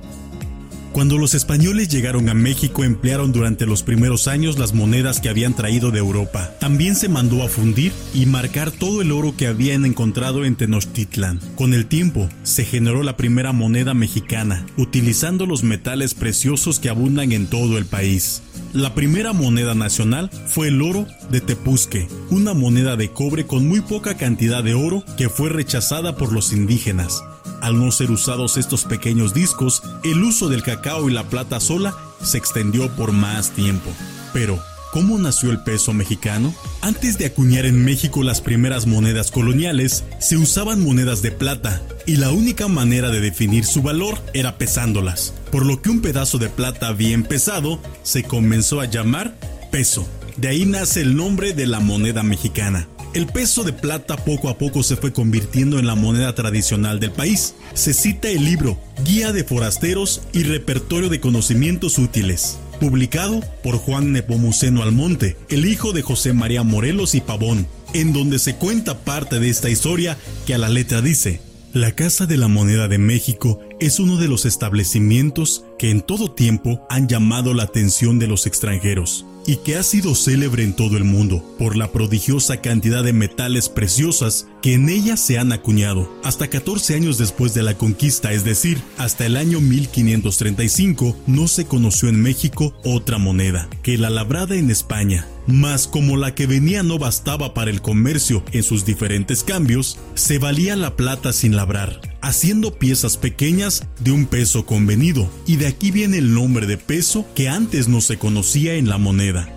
S21: Cuando los españoles llegaron a México emplearon durante los primeros años las monedas que habían traído de Europa. También se mandó a fundir y marcar todo el oro que habían encontrado en Tenochtitlan. Con el tiempo se generó la primera moneda mexicana, utilizando los metales preciosos que abundan en todo el país. La primera moneda nacional fue el oro de Tepuzque, una moneda de cobre con muy poca cantidad de oro que fue rechazada por los indígenas. Al no ser usados estos pequeños discos, el uso del cacao y la plata sola se extendió por más tiempo. Pero, ¿cómo nació el peso mexicano? Antes de acuñar en México las primeras monedas coloniales, se usaban monedas de plata, y la única manera de definir su valor era pesándolas, por lo que un pedazo de plata bien pesado se comenzó a llamar peso. De ahí nace el nombre de la moneda mexicana. El peso de plata poco a poco se fue convirtiendo en la moneda tradicional del país. Se cita el libro Guía de Forasteros y Repertorio de Conocimientos Útiles, publicado por Juan Nepomuceno Almonte, el hijo de José María Morelos y Pavón, en donde se cuenta parte de esta historia que a la letra dice, la Casa de la Moneda de México es uno de los establecimientos que en todo tiempo han llamado la atención de los extranjeros y que ha sido célebre en todo el mundo por la prodigiosa cantidad de metales preciosas que en ella se han acuñado. Hasta 14 años después de la conquista, es decir, hasta el año 1535, no se conoció en México otra moneda que la labrada en España. Mas como la que venía no bastaba para el comercio en sus diferentes cambios, se valía la plata sin labrar, haciendo piezas pequeñas de un peso convenido, y de aquí viene el nombre de peso que antes no se conocía en la moneda.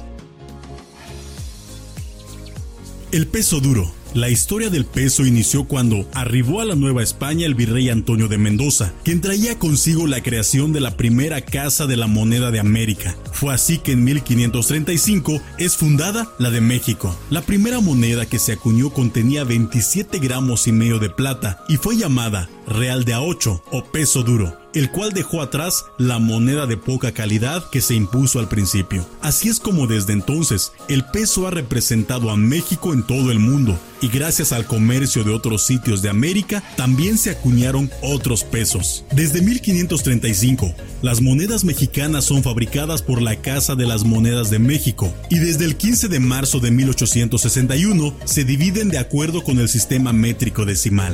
S21: El peso duro. La historia del peso inició cuando arribó a la Nueva España el virrey Antonio de Mendoza, quien traía consigo la creación de la primera casa de la moneda de América. Fue así que en 1535 es fundada la de México. La primera moneda que se acuñó contenía 27 gramos y medio de plata y fue llamada Real de a 8 o peso duro. El cual dejó atrás la moneda de poca calidad que se impuso al principio. Así es como desde entonces el peso ha representado a México en todo el mundo y gracias al comercio de otros sitios de América también se acuñaron otros pesos. Desde 1535, las monedas mexicanas son fabricadas por la Casa de las Monedas de México y desde el 15 de marzo de 1861 se dividen de acuerdo con el sistema métrico decimal.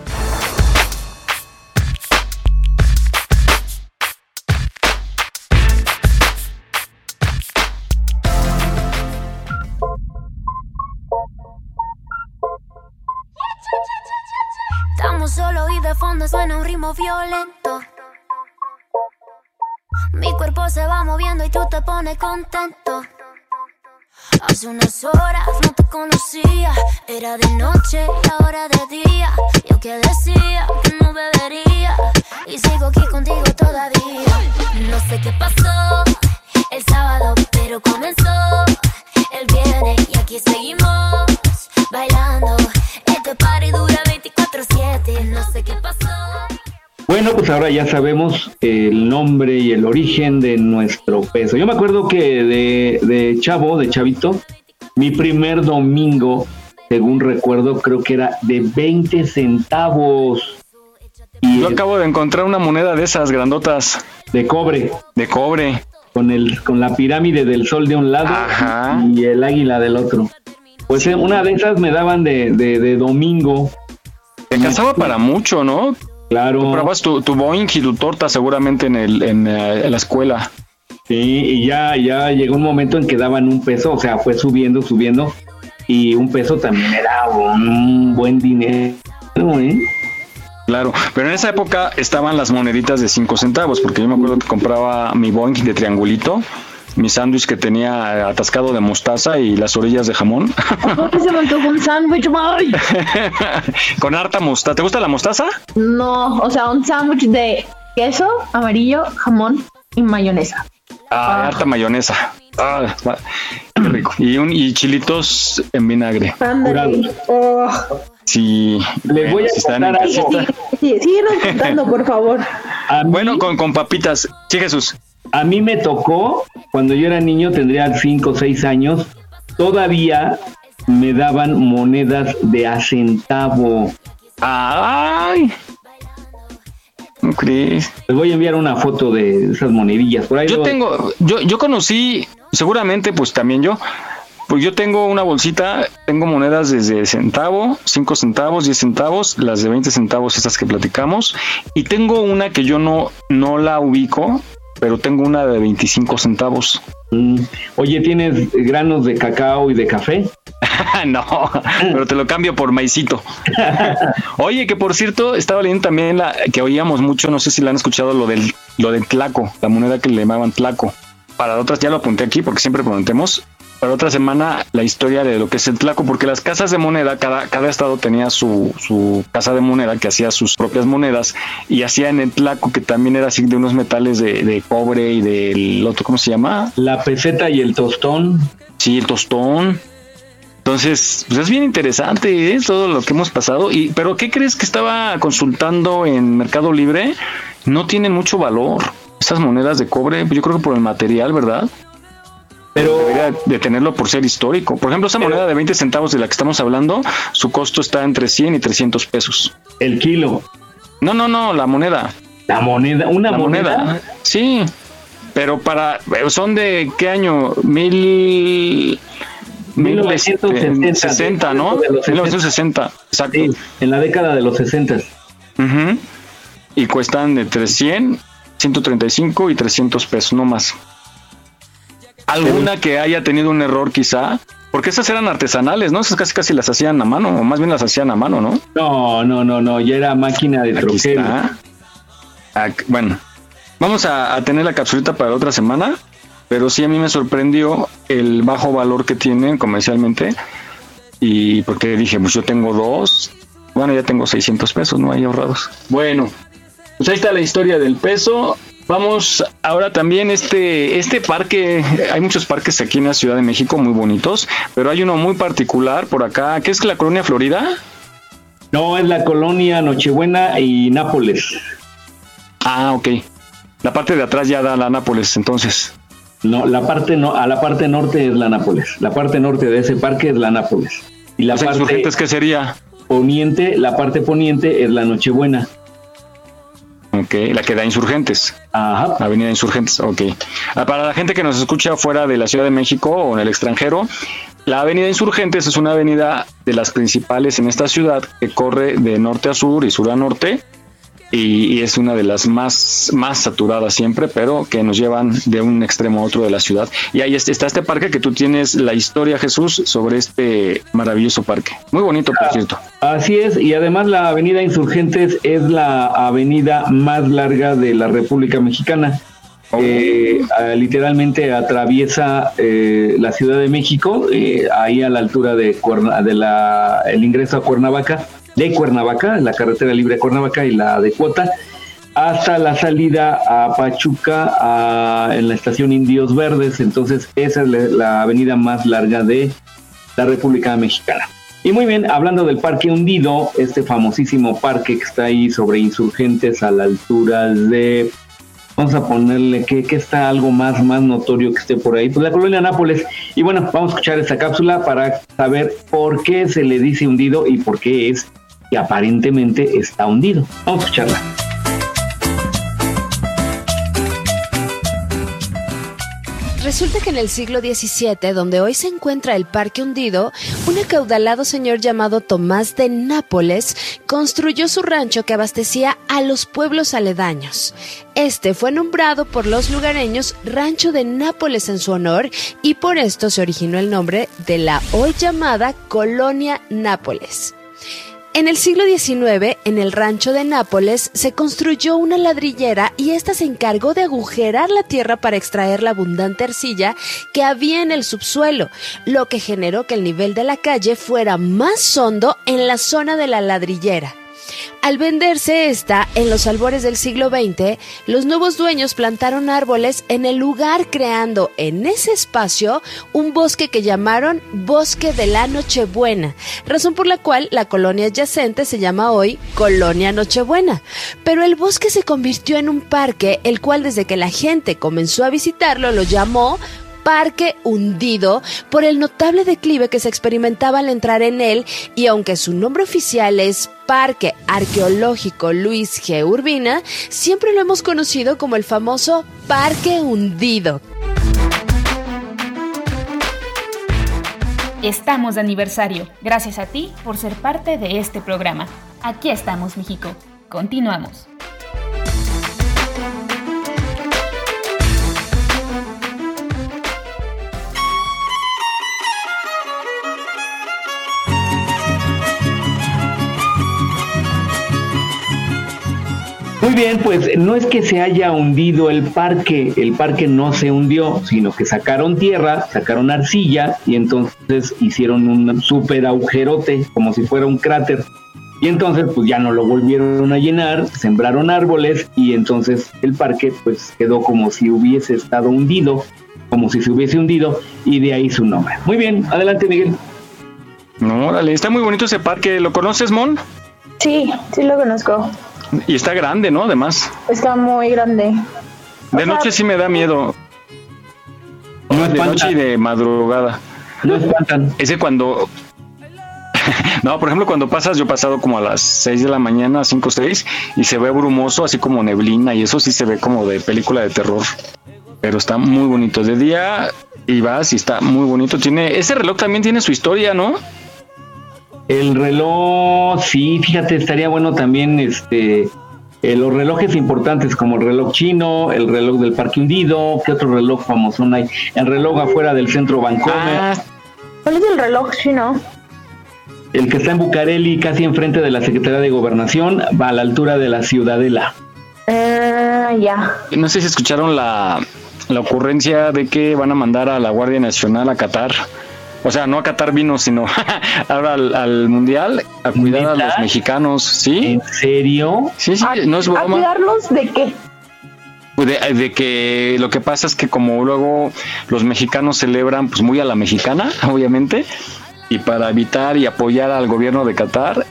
S11: Fondo suena un ritmo violento. Mi cuerpo se va moviendo y tú te pones contento. Hace unas horas no te conocía, era de noche y ahora de día. Yo que decía que no bebería y sigo aquí contigo todavía. No sé qué pasó el sábado, pero comenzó el viernes y aquí seguimos bailando. Este party dura 24/7, no sé qué pasó.
S1: Bueno, pues ahora ya sabemos el nombre y el origen de nuestro peso. Yo me acuerdo que de, de chavo, de chavito, mi primer domingo, según recuerdo, creo que era de 20 centavos.
S3: Yo acabo de encontrar una moneda de esas grandotas.
S1: De cobre.
S3: De cobre.
S1: Con, el, con la pirámide del sol de un lado y el águila del otro. Pues eh, una de esas me daban de, de, de domingo.
S3: Te casaba para mucho, ¿no?
S1: Claro.
S3: Comprabas tu, tu Boeing y tu torta seguramente en, el, en, eh, en la escuela.
S1: Sí, y ya, ya llegó un momento en que daban un peso, o sea, fue subiendo, subiendo, y un peso también era un buen dinero, ¿eh?
S3: Claro, pero en esa época estaban las moneditas de 5 centavos, porque yo me acuerdo que compraba mi Boeing de triangulito, mi sándwich que tenía atascado de mostaza y las orillas de jamón.
S2: se me antojó un sándwich?
S3: Con harta mostaza. ¿Te gusta la mostaza?
S2: No, o sea, un sándwich de queso, amarillo, jamón y mayonesa.
S3: Ah, harta mayonesa. Ah, qué rico. Y, un, y chilitos en vinagre.
S2: Ándale. Oh.
S3: Sí.
S1: Les voy a
S3: si están en
S1: contar algo.
S3: casita.
S2: Sí, síguenos contando, por favor.
S3: Bueno, con, con papitas. Sí, Jesús.
S1: A mí me tocó, cuando yo era niño, tendría 5 o 6 años, todavía me daban monedas de a centavo.
S3: ¡Ay! ¿Cómo crees?
S1: Les voy a enviar una foto de esas monedillas. Por ahí
S3: Yo
S1: lo-
S3: tengo, yo, yo conocí, seguramente, pues también yo, pues yo tengo una bolsita, tengo monedas desde centavo, 5 centavos, 10 centavos, las de 20 centavos, estas que platicamos, y tengo una que yo no, no la ubico, pero tengo una de 25 centavos.
S1: Mm. Oye, ¿tienes granos de cacao y de café?
S3: no, pero te lo cambio por maicito. Oye, que por cierto, estaba leyendo también la que oíamos mucho, no sé si la han escuchado, lo del, lo del tlaco, la moneda que le llamaban tlaco. Para otras, ya lo apunté aquí porque siempre prometemos. Para otra semana, la historia de lo que es el tlaco, porque las casas de moneda, cada, cada estado tenía su, su casa de moneda que hacía sus propias monedas y hacía en el tlaco, que también era así de unos metales de, de cobre y del otro, ¿cómo se llama?
S1: La peseta y el tostón.
S3: Sí, el tostón. Entonces, pues es bien interesante ¿eh? todo lo que hemos pasado. Y, pero ¿qué crees que estaba consultando en Mercado Libre? No tienen mucho valor. Esas monedas de cobre, yo creo que por el material, ¿verdad?
S1: Pero
S3: debería de tenerlo por ser histórico. Por ejemplo, esa moneda de 20 centavos de la que estamos hablando, su costo está entre 100 y 300 pesos.
S1: El kilo.
S3: No, no, no, la moneda.
S1: La moneda, una
S3: La
S1: moneda.
S3: moneda. Sí, pero para son de qué año? Mil
S1: 1960,
S3: 60, ¿no?
S1: de los
S3: 1960, exacto.
S1: Sí, en la década de los 60.
S3: Ujú. Y cuestan de 300, 135 y 300 pesos, no más. ¿Alguna que haya tenido un error quizá? Porque esas eran artesanales, ¿no? Esas casi casi las hacían a mano, o más bien las hacían a mano, ¿no?
S1: No, no, no, no, ya era máquina de troquero.
S3: bueno, vamos a, a tener la capsulita para otra semana, pero sí a mí me sorprendió el bajo valor que tienen comercialmente y porque dije, pues yo tengo dos, bueno, ya tengo 600 pesos, ¿no? Ahí ahorrados. Bueno, pues ahí está la historia del peso. Vamos ahora también este este parque, hay muchos parques aquí en la Ciudad de México muy bonitos, pero hay uno muy particular por acá, que es la colonia Florida.
S1: No, es la colonia Nochebuena y Nápoles.
S3: Ah, ok. La parte de atrás ya da la Nápoles, entonces.
S1: No, la parte no, a la parte norte es la Nápoles. La parte norte de ese parque es la Nápoles. Y la
S3: O sea,
S1: parte
S3: ¿qué sería?
S1: poniente, la parte poniente es la Nochebuena.
S3: Ok, la que da Insurgentes.
S1: Ajá.
S3: Avenida Insurgentes, ok. Ah, Para la gente que nos escucha fuera de la Ciudad de México o en el extranjero, la Avenida Insurgentes es una avenida de las principales en esta ciudad que corre de norte a sur y sur a norte y, y es una de las más, más saturadas siempre, pero que nos llevan de un extremo a otro de la ciudad. Y ahí está este parque que tú tienes la historia, Jesús, sobre este maravilloso parque. Muy bonito, por cierto.
S1: Así es, y además la avenida Insurgentes es la avenida más larga de la República Mexicana. Eh, ah, literalmente atraviesa eh, la Ciudad de México, eh, ahí a la altura de, Cuerna- de la, el ingreso a Cuernavaca, de Cuernavaca, la carretera libre de Cuernavaca y la de Cuota, hasta la salida a Pachuca en la estación Indios Verdes. Entonces, esa es la, la avenida más larga de la República Mexicana. Y muy bien, hablando del Parque Hundido, este famosísimo parque que está ahí sobre insurgentes a la altura de. Vamos a ponerle que, que está algo más, más notorio que esté por ahí. Pues la colonia Nápoles. Y bueno, vamos a escuchar esta cápsula para saber por qué se le dice hundido y por qué es que aparentemente está hundido. Vamos a escucharla.
S22: Resulta que en el siglo XVII, donde hoy se encuentra el Parque Hundido, un acaudalado señor llamado Tomás de Nápoles construyó su rancho que abastecía a los pueblos aledaños. Este fue nombrado por los lugareños Rancho de Nápoles en su honor y por esto se originó el nombre de la hoy llamada Colonia Nápoles. En el siglo XIX, en el rancho de Nápoles, se construyó una ladrillera y ésta se encargó de agujerar la tierra para extraer la abundante arcilla que había en el subsuelo, lo que generó que el nivel de la calle fuera más hondo en la zona de la ladrillera. Al venderse esta en los albores del siglo XX, los nuevos dueños plantaron árboles en el lugar creando en ese espacio un bosque que llamaron Bosque de la Nochebuena, razón por la cual la colonia adyacente se llama hoy Colonia Nochebuena. Pero el bosque se convirtió en un parque, el cual desde que la gente comenzó a visitarlo lo llamó Parque hundido por el notable declive que se experimentaba al entrar en él y aunque su nombre oficial es Parque Arqueológico Luis G. Urbina, siempre lo hemos conocido como el famoso Parque hundido.
S8: Estamos de aniversario. Gracias a ti por ser parte de este programa. Aquí estamos, México. Continuamos.
S1: Muy bien, pues no es que se haya hundido el parque, el parque no se hundió, sino que sacaron tierra, sacaron arcilla y entonces hicieron un súper agujerote, como si fuera un cráter. Y entonces pues ya no lo volvieron a llenar, sembraron árboles y entonces el parque pues quedó como si hubiese estado hundido, como si se hubiese hundido y de ahí su nombre. Muy bien, adelante Miguel.
S3: No, está muy bonito ese parque. ¿Lo conoces, Mon?
S2: Sí, sí lo conozco.
S3: Y está grande, ¿no? Además.
S2: Está muy grande.
S3: De noche sí me da miedo. de noche y de madrugada.
S1: No espantan.
S3: Ese cuando... no, por ejemplo, cuando pasas, yo he pasado como a las 6 de la mañana, 5 o 6, y se ve brumoso, así como neblina, y eso sí se ve como de película de terror. Pero está muy bonito. De día y vas y está muy bonito. Tiene Ese reloj también tiene su historia, ¿no?
S1: El reloj, sí, fíjate, estaría bueno también este eh, los relojes importantes como el reloj chino, el reloj del Parque Hundido, ¿qué otro reloj famoso hay? El reloj afuera del centro Bancomer,
S2: ¿Cuál es el reloj chino?
S1: el que está en Bucareli, casi enfrente de la Secretaría de Gobernación, va a la altura de la Ciudadela.
S2: Ah, ya.
S3: No sé si escucharon la, la ocurrencia de que van a mandar a la Guardia Nacional a Qatar O sea, no a catar vino, sino ahora al, al mundial a cuidar a los mexicanos, ¿sí?
S1: ¿En serio?
S3: Sí, sí, no es
S16: ¿A cuidarlos de qué?
S3: Pues De, de que lo que pasa es que como luego los mexicanos celebran pues muy a la mexicana, obviamente, y para evitar y apoyar al gobierno de Qatar,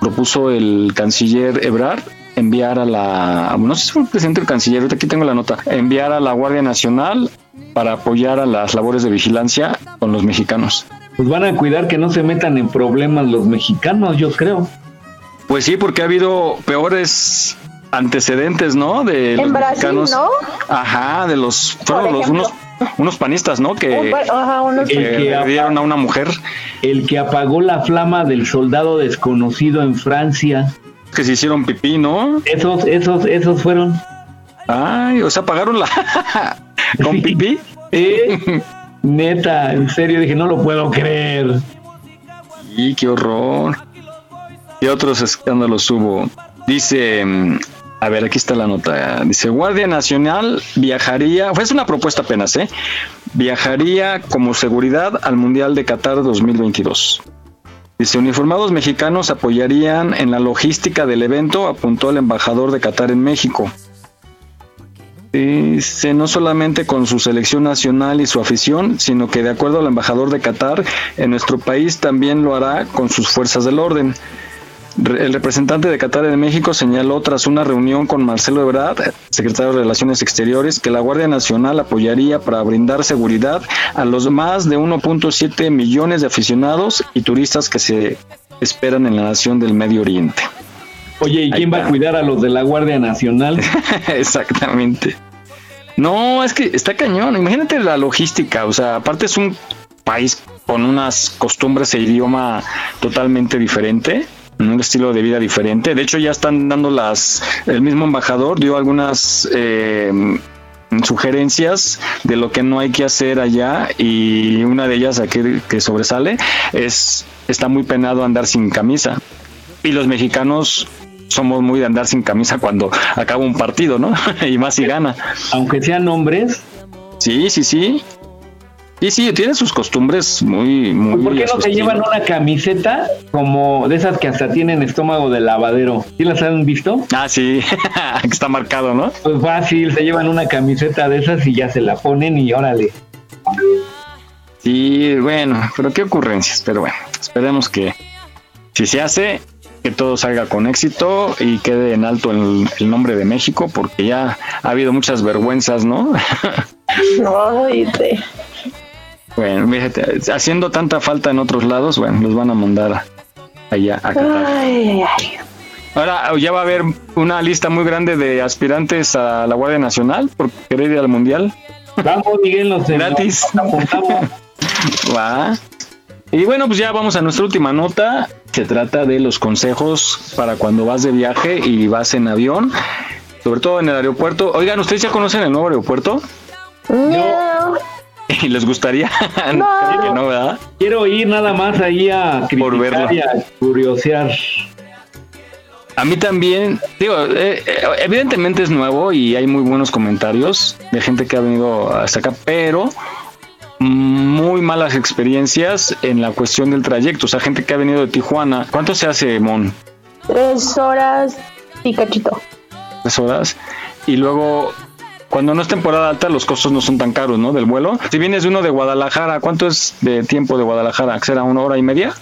S3: propuso el canciller Ebrard enviar a la, no sé si fue el presidente o el canciller, ahorita aquí tengo la nota, enviar a la Guardia Nacional para apoyar a las labores de vigilancia con los mexicanos.
S1: Pues van a cuidar que no se metan en problemas los mexicanos, yo creo.
S3: Pues sí, porque ha habido peores antecedentes, ¿no? De los
S16: En Brasil,
S3: mexicanos.
S16: ¿no?
S3: Ajá, de los fueron los, unos unos panistas, ¿no? Que,
S16: ajá, unos-
S3: que
S1: que
S3: agredieron a una mujer
S1: El que apagó la flama del soldado desconocido en Francia.
S3: que se hicieron pipí, ¿no?
S1: Esos, esos, esos fueron.
S3: Ay, o sea, apagaron la con pipí.
S1: Eh, neta, en serio, dije, no lo puedo creer.
S3: Y qué horror. ¿Qué otros escándalos hubo? Dice, mm, a ver, aquí está la nota. Dice, Guardia Nacional viajaría, fue es una propuesta apenas, ¿eh? Viajaría como seguridad al Mundial de Qatar 2022. Dice, uniformados mexicanos apoyarían en la logística del evento, apuntó el embajador de Qatar en México. Dice, no solamente con su selección nacional y su afición, sino que de acuerdo al embajador de Qatar, en nuestro país también lo hará con sus fuerzas del orden. El representante de Qatar en México señaló tras una reunión con Marcelo Ebrard, secretario de Relaciones Exteriores, que la Guardia Nacional apoyaría para brindar seguridad a los más de 1.7 millones de aficionados y turistas que se esperan en la nación del Medio Oriente.
S1: Oye, ¿y quién va a cuidar a los de la Guardia Nacional?
S3: Exactamente. No, es que está cañón. Imagínate la logística. O sea, aparte es un país con unas costumbres e idioma totalmente diferente, un estilo de vida diferente. De hecho, ya están dando las. El mismo embajador dio algunas. eh, sugerencias de lo que no hay que hacer allá y una de ellas aquí que sobresale es está muy penado andar sin camisa y los mexicanos somos muy de andar sin camisa cuando acaba un partido, ¿no? y más si gana.
S1: Aunque sean hombres.
S3: Sí, sí, sí. Y sí, tienen sus costumbres muy, muy.
S1: ¿Por qué no se llevan una camiseta como de esas que hasta tienen estómago de lavadero? ¿Sí las han visto?
S3: Ah, sí, que está marcado, ¿no?
S1: Pues fácil, se llevan una camiseta de esas y ya se la ponen y órale.
S3: Sí, bueno, pero qué ocurrencias. Pero bueno, esperemos que si se hace, que todo salga con éxito y quede en alto el, el nombre de México, porque ya ha habido muchas vergüenzas, ¿no?
S16: Ay, de-
S3: bueno, fíjate, haciendo tanta falta en otros lados, bueno, los van a mandar allá a Qatar.
S16: Ay, ay.
S3: Ahora ya va a haber una lista muy grande de aspirantes a la Guardia Nacional por querer ir al Mundial.
S1: Vamos, Miguel, nos
S3: Gratis.
S1: nos apuntamos.
S3: Va. Y bueno, pues ya vamos a nuestra última nota. Se trata de los consejos para cuando vas de viaje y vas en avión, sobre todo en el aeropuerto. Oigan, ¿ustedes ya conocen el nuevo aeropuerto?
S16: No.
S3: ¿Y les gustaría?
S16: No.
S3: Que no, ¿verdad?
S1: Quiero ir nada más ahí a
S3: Por verlo.
S1: y a curiosear.
S3: A mí también, digo, eh, eh, evidentemente es nuevo y hay muy buenos comentarios de gente que ha venido hasta acá, pero muy malas experiencias en la cuestión del trayecto. O sea, gente que ha venido de Tijuana. ¿Cuánto se hace, Mon?
S16: Tres horas y cachito.
S3: Tres horas. Y luego, cuando no es temporada alta, los costos no son tan caros, ¿no? Del vuelo. Si vienes de uno de Guadalajara, ¿cuánto es de tiempo de Guadalajara? ¿Que ¿Será una hora y media?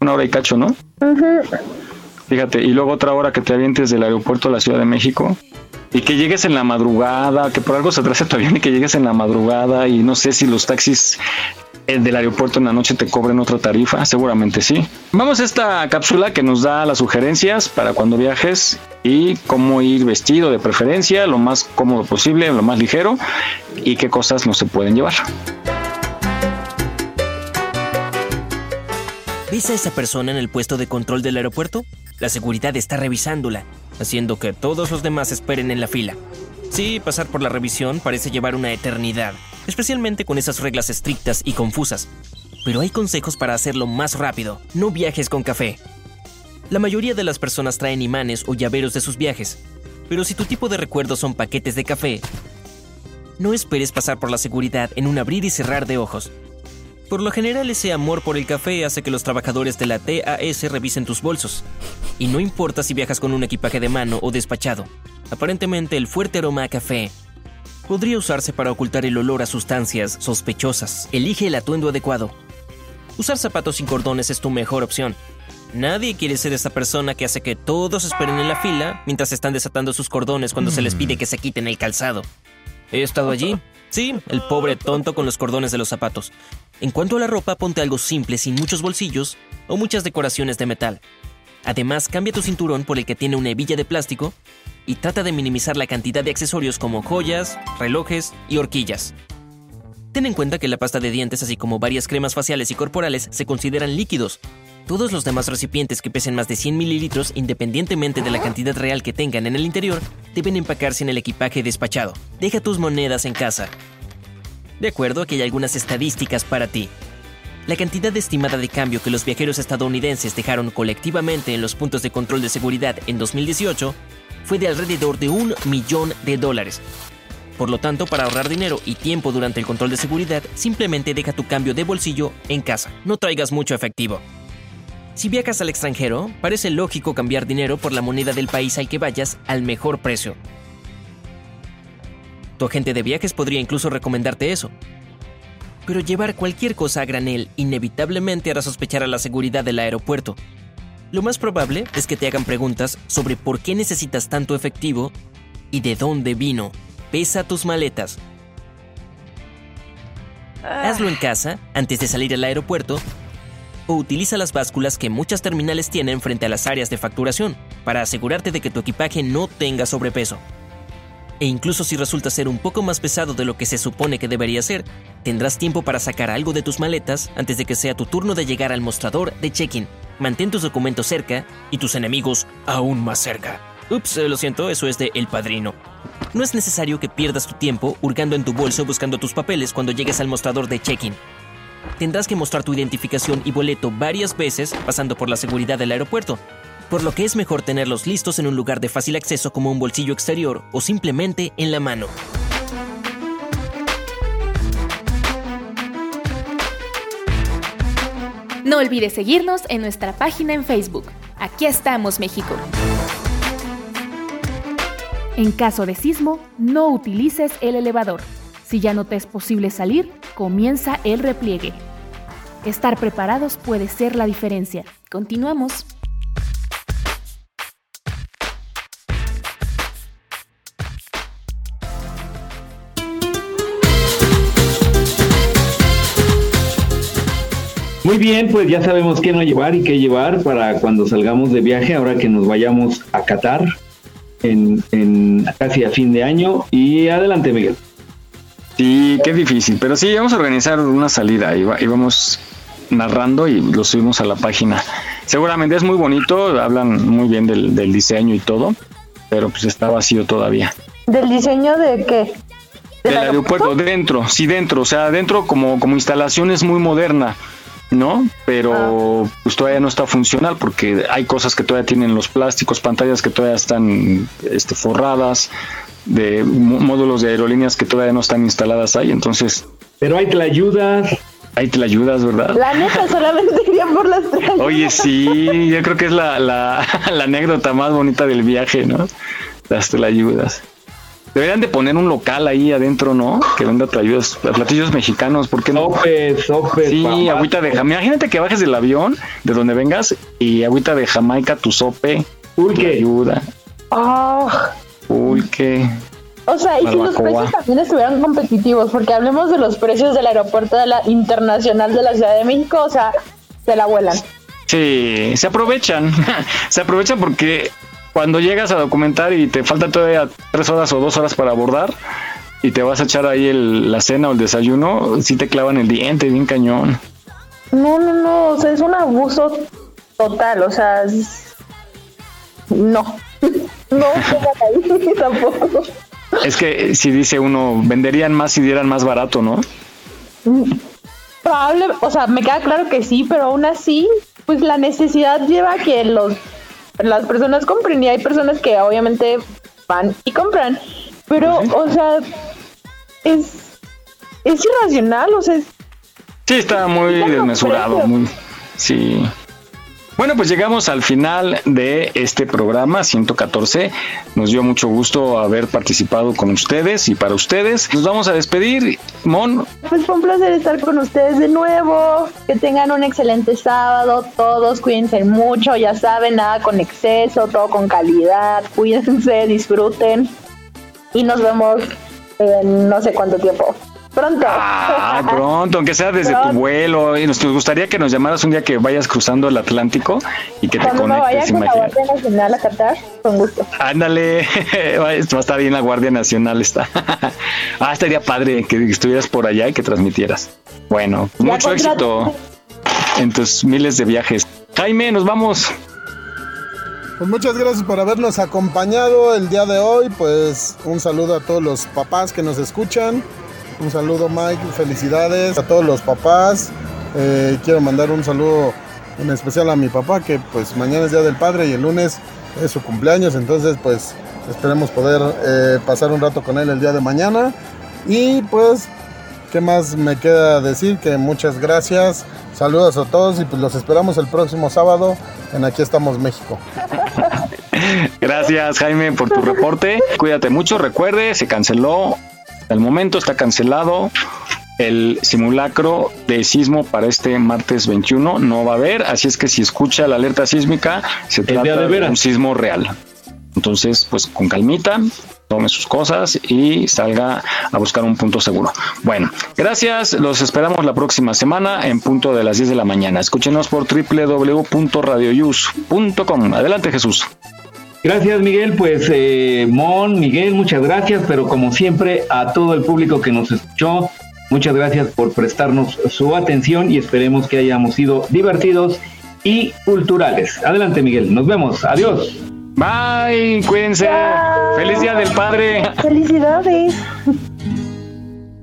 S3: Una hora y cacho, ¿no? Fíjate, y luego otra hora que te avientes del aeropuerto a la Ciudad de México y que llegues en la madrugada, que por algo se atrase tu avión y que llegues en la madrugada y no sé si los taxis eh, del aeropuerto en la noche te cobren otra tarifa, seguramente sí. Vamos a esta cápsula que nos da las sugerencias para cuando viajes y cómo ir vestido de preferencia, lo más cómodo posible, lo más ligero y qué cosas no se pueden llevar.
S23: ¿Ves a esa persona en el puesto de control del aeropuerto? La seguridad está revisándola, haciendo que todos los demás esperen en la fila. Sí, pasar por la revisión parece llevar una eternidad, especialmente con esas reglas estrictas y confusas. Pero hay consejos para hacerlo más rápido. No viajes con café. La mayoría de las personas traen imanes o llaveros de sus viajes, pero si tu tipo de recuerdos son paquetes de café, no esperes pasar por la seguridad en un abrir y cerrar de ojos. Por lo general ese amor por el café hace que los trabajadores de la TAS revisen tus bolsos. Y no importa si viajas con un equipaje de mano o despachado. Aparentemente el fuerte aroma a café podría usarse para ocultar el olor a sustancias sospechosas. Elige el atuendo adecuado. Usar zapatos sin cordones es tu mejor opción. Nadie quiere ser esa persona que hace que todos esperen en la fila mientras están desatando sus cordones cuando se les pide que se quiten el calzado. He estado allí. Sí, el pobre tonto con los cordones de los zapatos. En cuanto a la ropa, ponte algo simple sin muchos bolsillos o muchas decoraciones de metal. Además, cambia tu cinturón por el que tiene una hebilla de plástico y trata de minimizar la cantidad de accesorios como joyas, relojes y horquillas. Ten en cuenta que la pasta de dientes, así como varias cremas faciales y corporales, se consideran líquidos. Todos los demás recipientes que pesen más de 100 mililitros, independientemente de la cantidad real que tengan en el interior, deben empacarse en el equipaje despachado. Deja tus monedas en casa. De acuerdo, que hay algunas estadísticas para ti. La cantidad estimada de cambio que los viajeros estadounidenses dejaron colectivamente en los puntos de control de seguridad en 2018 fue de alrededor de un millón de dólares. Por lo tanto, para ahorrar dinero y tiempo durante el control de seguridad, simplemente deja tu cambio de bolsillo en casa. No traigas mucho efectivo. Si viajas al extranjero, parece lógico cambiar dinero por la moneda del país al que vayas al mejor precio. Tu agente de viajes podría incluso recomendarte eso. Pero llevar cualquier cosa a granel inevitablemente hará sospechar a la seguridad del aeropuerto. Lo más probable es que te hagan preguntas sobre por qué necesitas tanto efectivo y de dónde vino. Pesa tus maletas. Hazlo en casa antes de salir al aeropuerto o utiliza las básculas que muchas terminales tienen frente a las áreas de facturación para asegurarte de que tu equipaje no tenga sobrepeso. E incluso si resulta ser un poco más pesado de lo que se supone que debería ser, tendrás tiempo para sacar algo de tus maletas antes de que sea tu turno de llegar al mostrador de check-in. Mantén tus documentos cerca y tus enemigos aún más cerca. Ups, eh, lo siento, eso es de El Padrino. No es necesario que pierdas tu tiempo hurgando en tu bolso buscando tus papeles cuando llegues al mostrador de check-in. Tendrás que mostrar tu identificación y boleto varias veces pasando por la seguridad del aeropuerto, por lo que es mejor tenerlos listos en un lugar de fácil acceso como un bolsillo exterior o simplemente en la mano.
S8: No olvides seguirnos en nuestra página en Facebook. Aquí estamos, México. En caso de sismo, no utilices el elevador. Si ya no te es posible salir, comienza el repliegue. Estar preparados puede ser la diferencia. Continuamos.
S1: Muy bien, pues ya sabemos qué no llevar y qué llevar para cuando salgamos de viaje, ahora que nos vayamos a Qatar en, casi a fin de año. Y adelante, Miguel.
S3: Sí, qué difícil, pero sí, vamos a organizar una salida y, va- y vamos narrando y lo subimos a la página. Seguramente es muy bonito, hablan muy bien del, del diseño y todo, pero pues está vacío todavía.
S2: ¿Del diseño de qué?
S3: Del aeropuerto, dentro, sí, dentro, o sea, dentro como, como instalación es muy moderna, ¿no? Pero pues todavía no está funcional porque hay cosas que todavía tienen los plásticos, pantallas que todavía están este, forradas, de mó- módulos de aerolíneas que todavía no están instaladas ahí, entonces...
S1: Pero hay tlayudas.
S3: Hay tlayudas, ¿verdad?
S2: La neta solamente iría por las tres.
S3: Oye, sí, yo creo que es la, la, la anécdota más bonita del viaje, ¿no? Las tlayudas. Deberían de poner un local ahí adentro, ¿no? Que venda tlayudas, platillos mexicanos, ¿por qué no?
S1: Sopes, sopes,
S3: Sí, agüita de Jamaica. Imagínate que bajes del avión, de donde vengas, y agüita de Jamaica, tu sope,
S1: pulque,
S3: ayuda,
S2: Ah,
S3: pulque.
S2: o sea, y si los precios también estuvieran competitivos, porque hablemos de los precios del aeropuerto de la internacional de la Ciudad de México, o sea, se la vuelan.
S3: Sí, se aprovechan. se aprovechan porque cuando llegas a documentar y te falta todavía tres horas o dos horas para abordar y te vas a echar ahí el- la cena o el desayuno, sí te clavan el diente, bien cañón.
S2: No, no, no, o sea, es un abuso total, o sea, es- no, no, pongan ahí tampoco.
S3: Es que si dice uno, venderían más si dieran más barato, ¿no?
S2: Probable, o sea, me queda claro que sí, pero aún así, pues la necesidad lleva a que los las personas compren y hay personas que obviamente van y compran, pero, o sea, es es irracional, o sea, es-
S3: Sí, está muy desmesurado, muy. Sí. Bueno, pues llegamos al final de este programa 114. Nos dio mucho gusto haber participado con ustedes y para ustedes. Nos vamos a despedir. Mon,
S19: Pues fue un placer estar con ustedes de nuevo. Que tengan un excelente sábado. Todos cuídense mucho. Ya saben, nada con exceso, todo con calidad. Cuídense, disfruten. Y nos vemos en no sé cuánto tiempo. Pronto.
S3: Ah, pronto, aunque sea desde tu vuelo. Y nos nos gustaría que nos llamaras un día que vayas cruzando el Atlántico y que te
S19: Cuando me vaya
S3: conectes.
S19: con la
S3: imagínate.
S19: Guardia Nacional a Qatar, con gusto.
S3: Ándale, va a estar bien la Guardia Nacional está. ah, estaría padre que estuvieras por allá y que transmitieras. Bueno,
S19: Ya
S3: mucho éxito en tus miles de viajes. Jaime, nos vamos.
S4: Pues muchas gracias por habernos acompañado el día de hoy. Pues un saludo a todos los papás que nos escuchan. Un saludo Mike, felicidades a todos los papás. Eh, quiero mandar un saludo en especial a mi papá que pues mañana es Día del Padre y el lunes es su cumpleaños. Entonces pues esperemos poder eh, pasar un rato con él el día de mañana. Y pues, ¿qué más me queda decir? Que muchas gracias. Saludos a todos y pues los esperamos el próximo sábado en Aquí estamos México.
S3: Gracias, Jaime, por tu reporte. Cuídate mucho. Recuerde, se canceló. Al momento está cancelado el simulacro de sismo para este martes 21. No va a haber, así es que si escucha la alerta sísmica, se trata
S1: de
S3: un sismo real. Entonces, pues con calmita, tome sus cosas y salga a buscar un punto seguro. Bueno, gracias. Los esperamos la próxima semana en punto de las 10 de la mañana. Escúchenos por www.radioyus.com. Adelante, Jesús.
S1: Gracias Miguel, pues eh, Mon, Miguel, muchas gracias, pero como siempre a todo el público que nos escuchó, muchas gracias por prestarnos su atención y esperemos que hayamos sido divertidos y culturales. Adelante Miguel, nos vemos, adiós.
S3: Bye, cuídense. Feliz Día del Padre.
S19: Felicidades.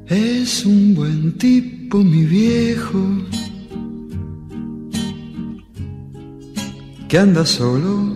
S24: Es un buen tipo, mi viejo, que anda solo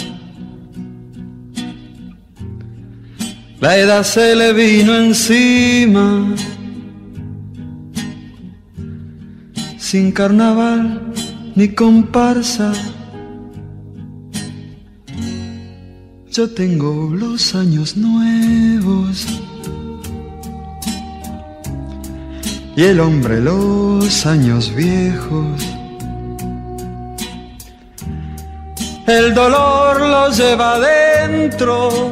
S24: La edad se le vino encima, sin carnaval ni comparsa. Yo tengo los años nuevos y el hombre los años viejos. El dolor lo lleva adentro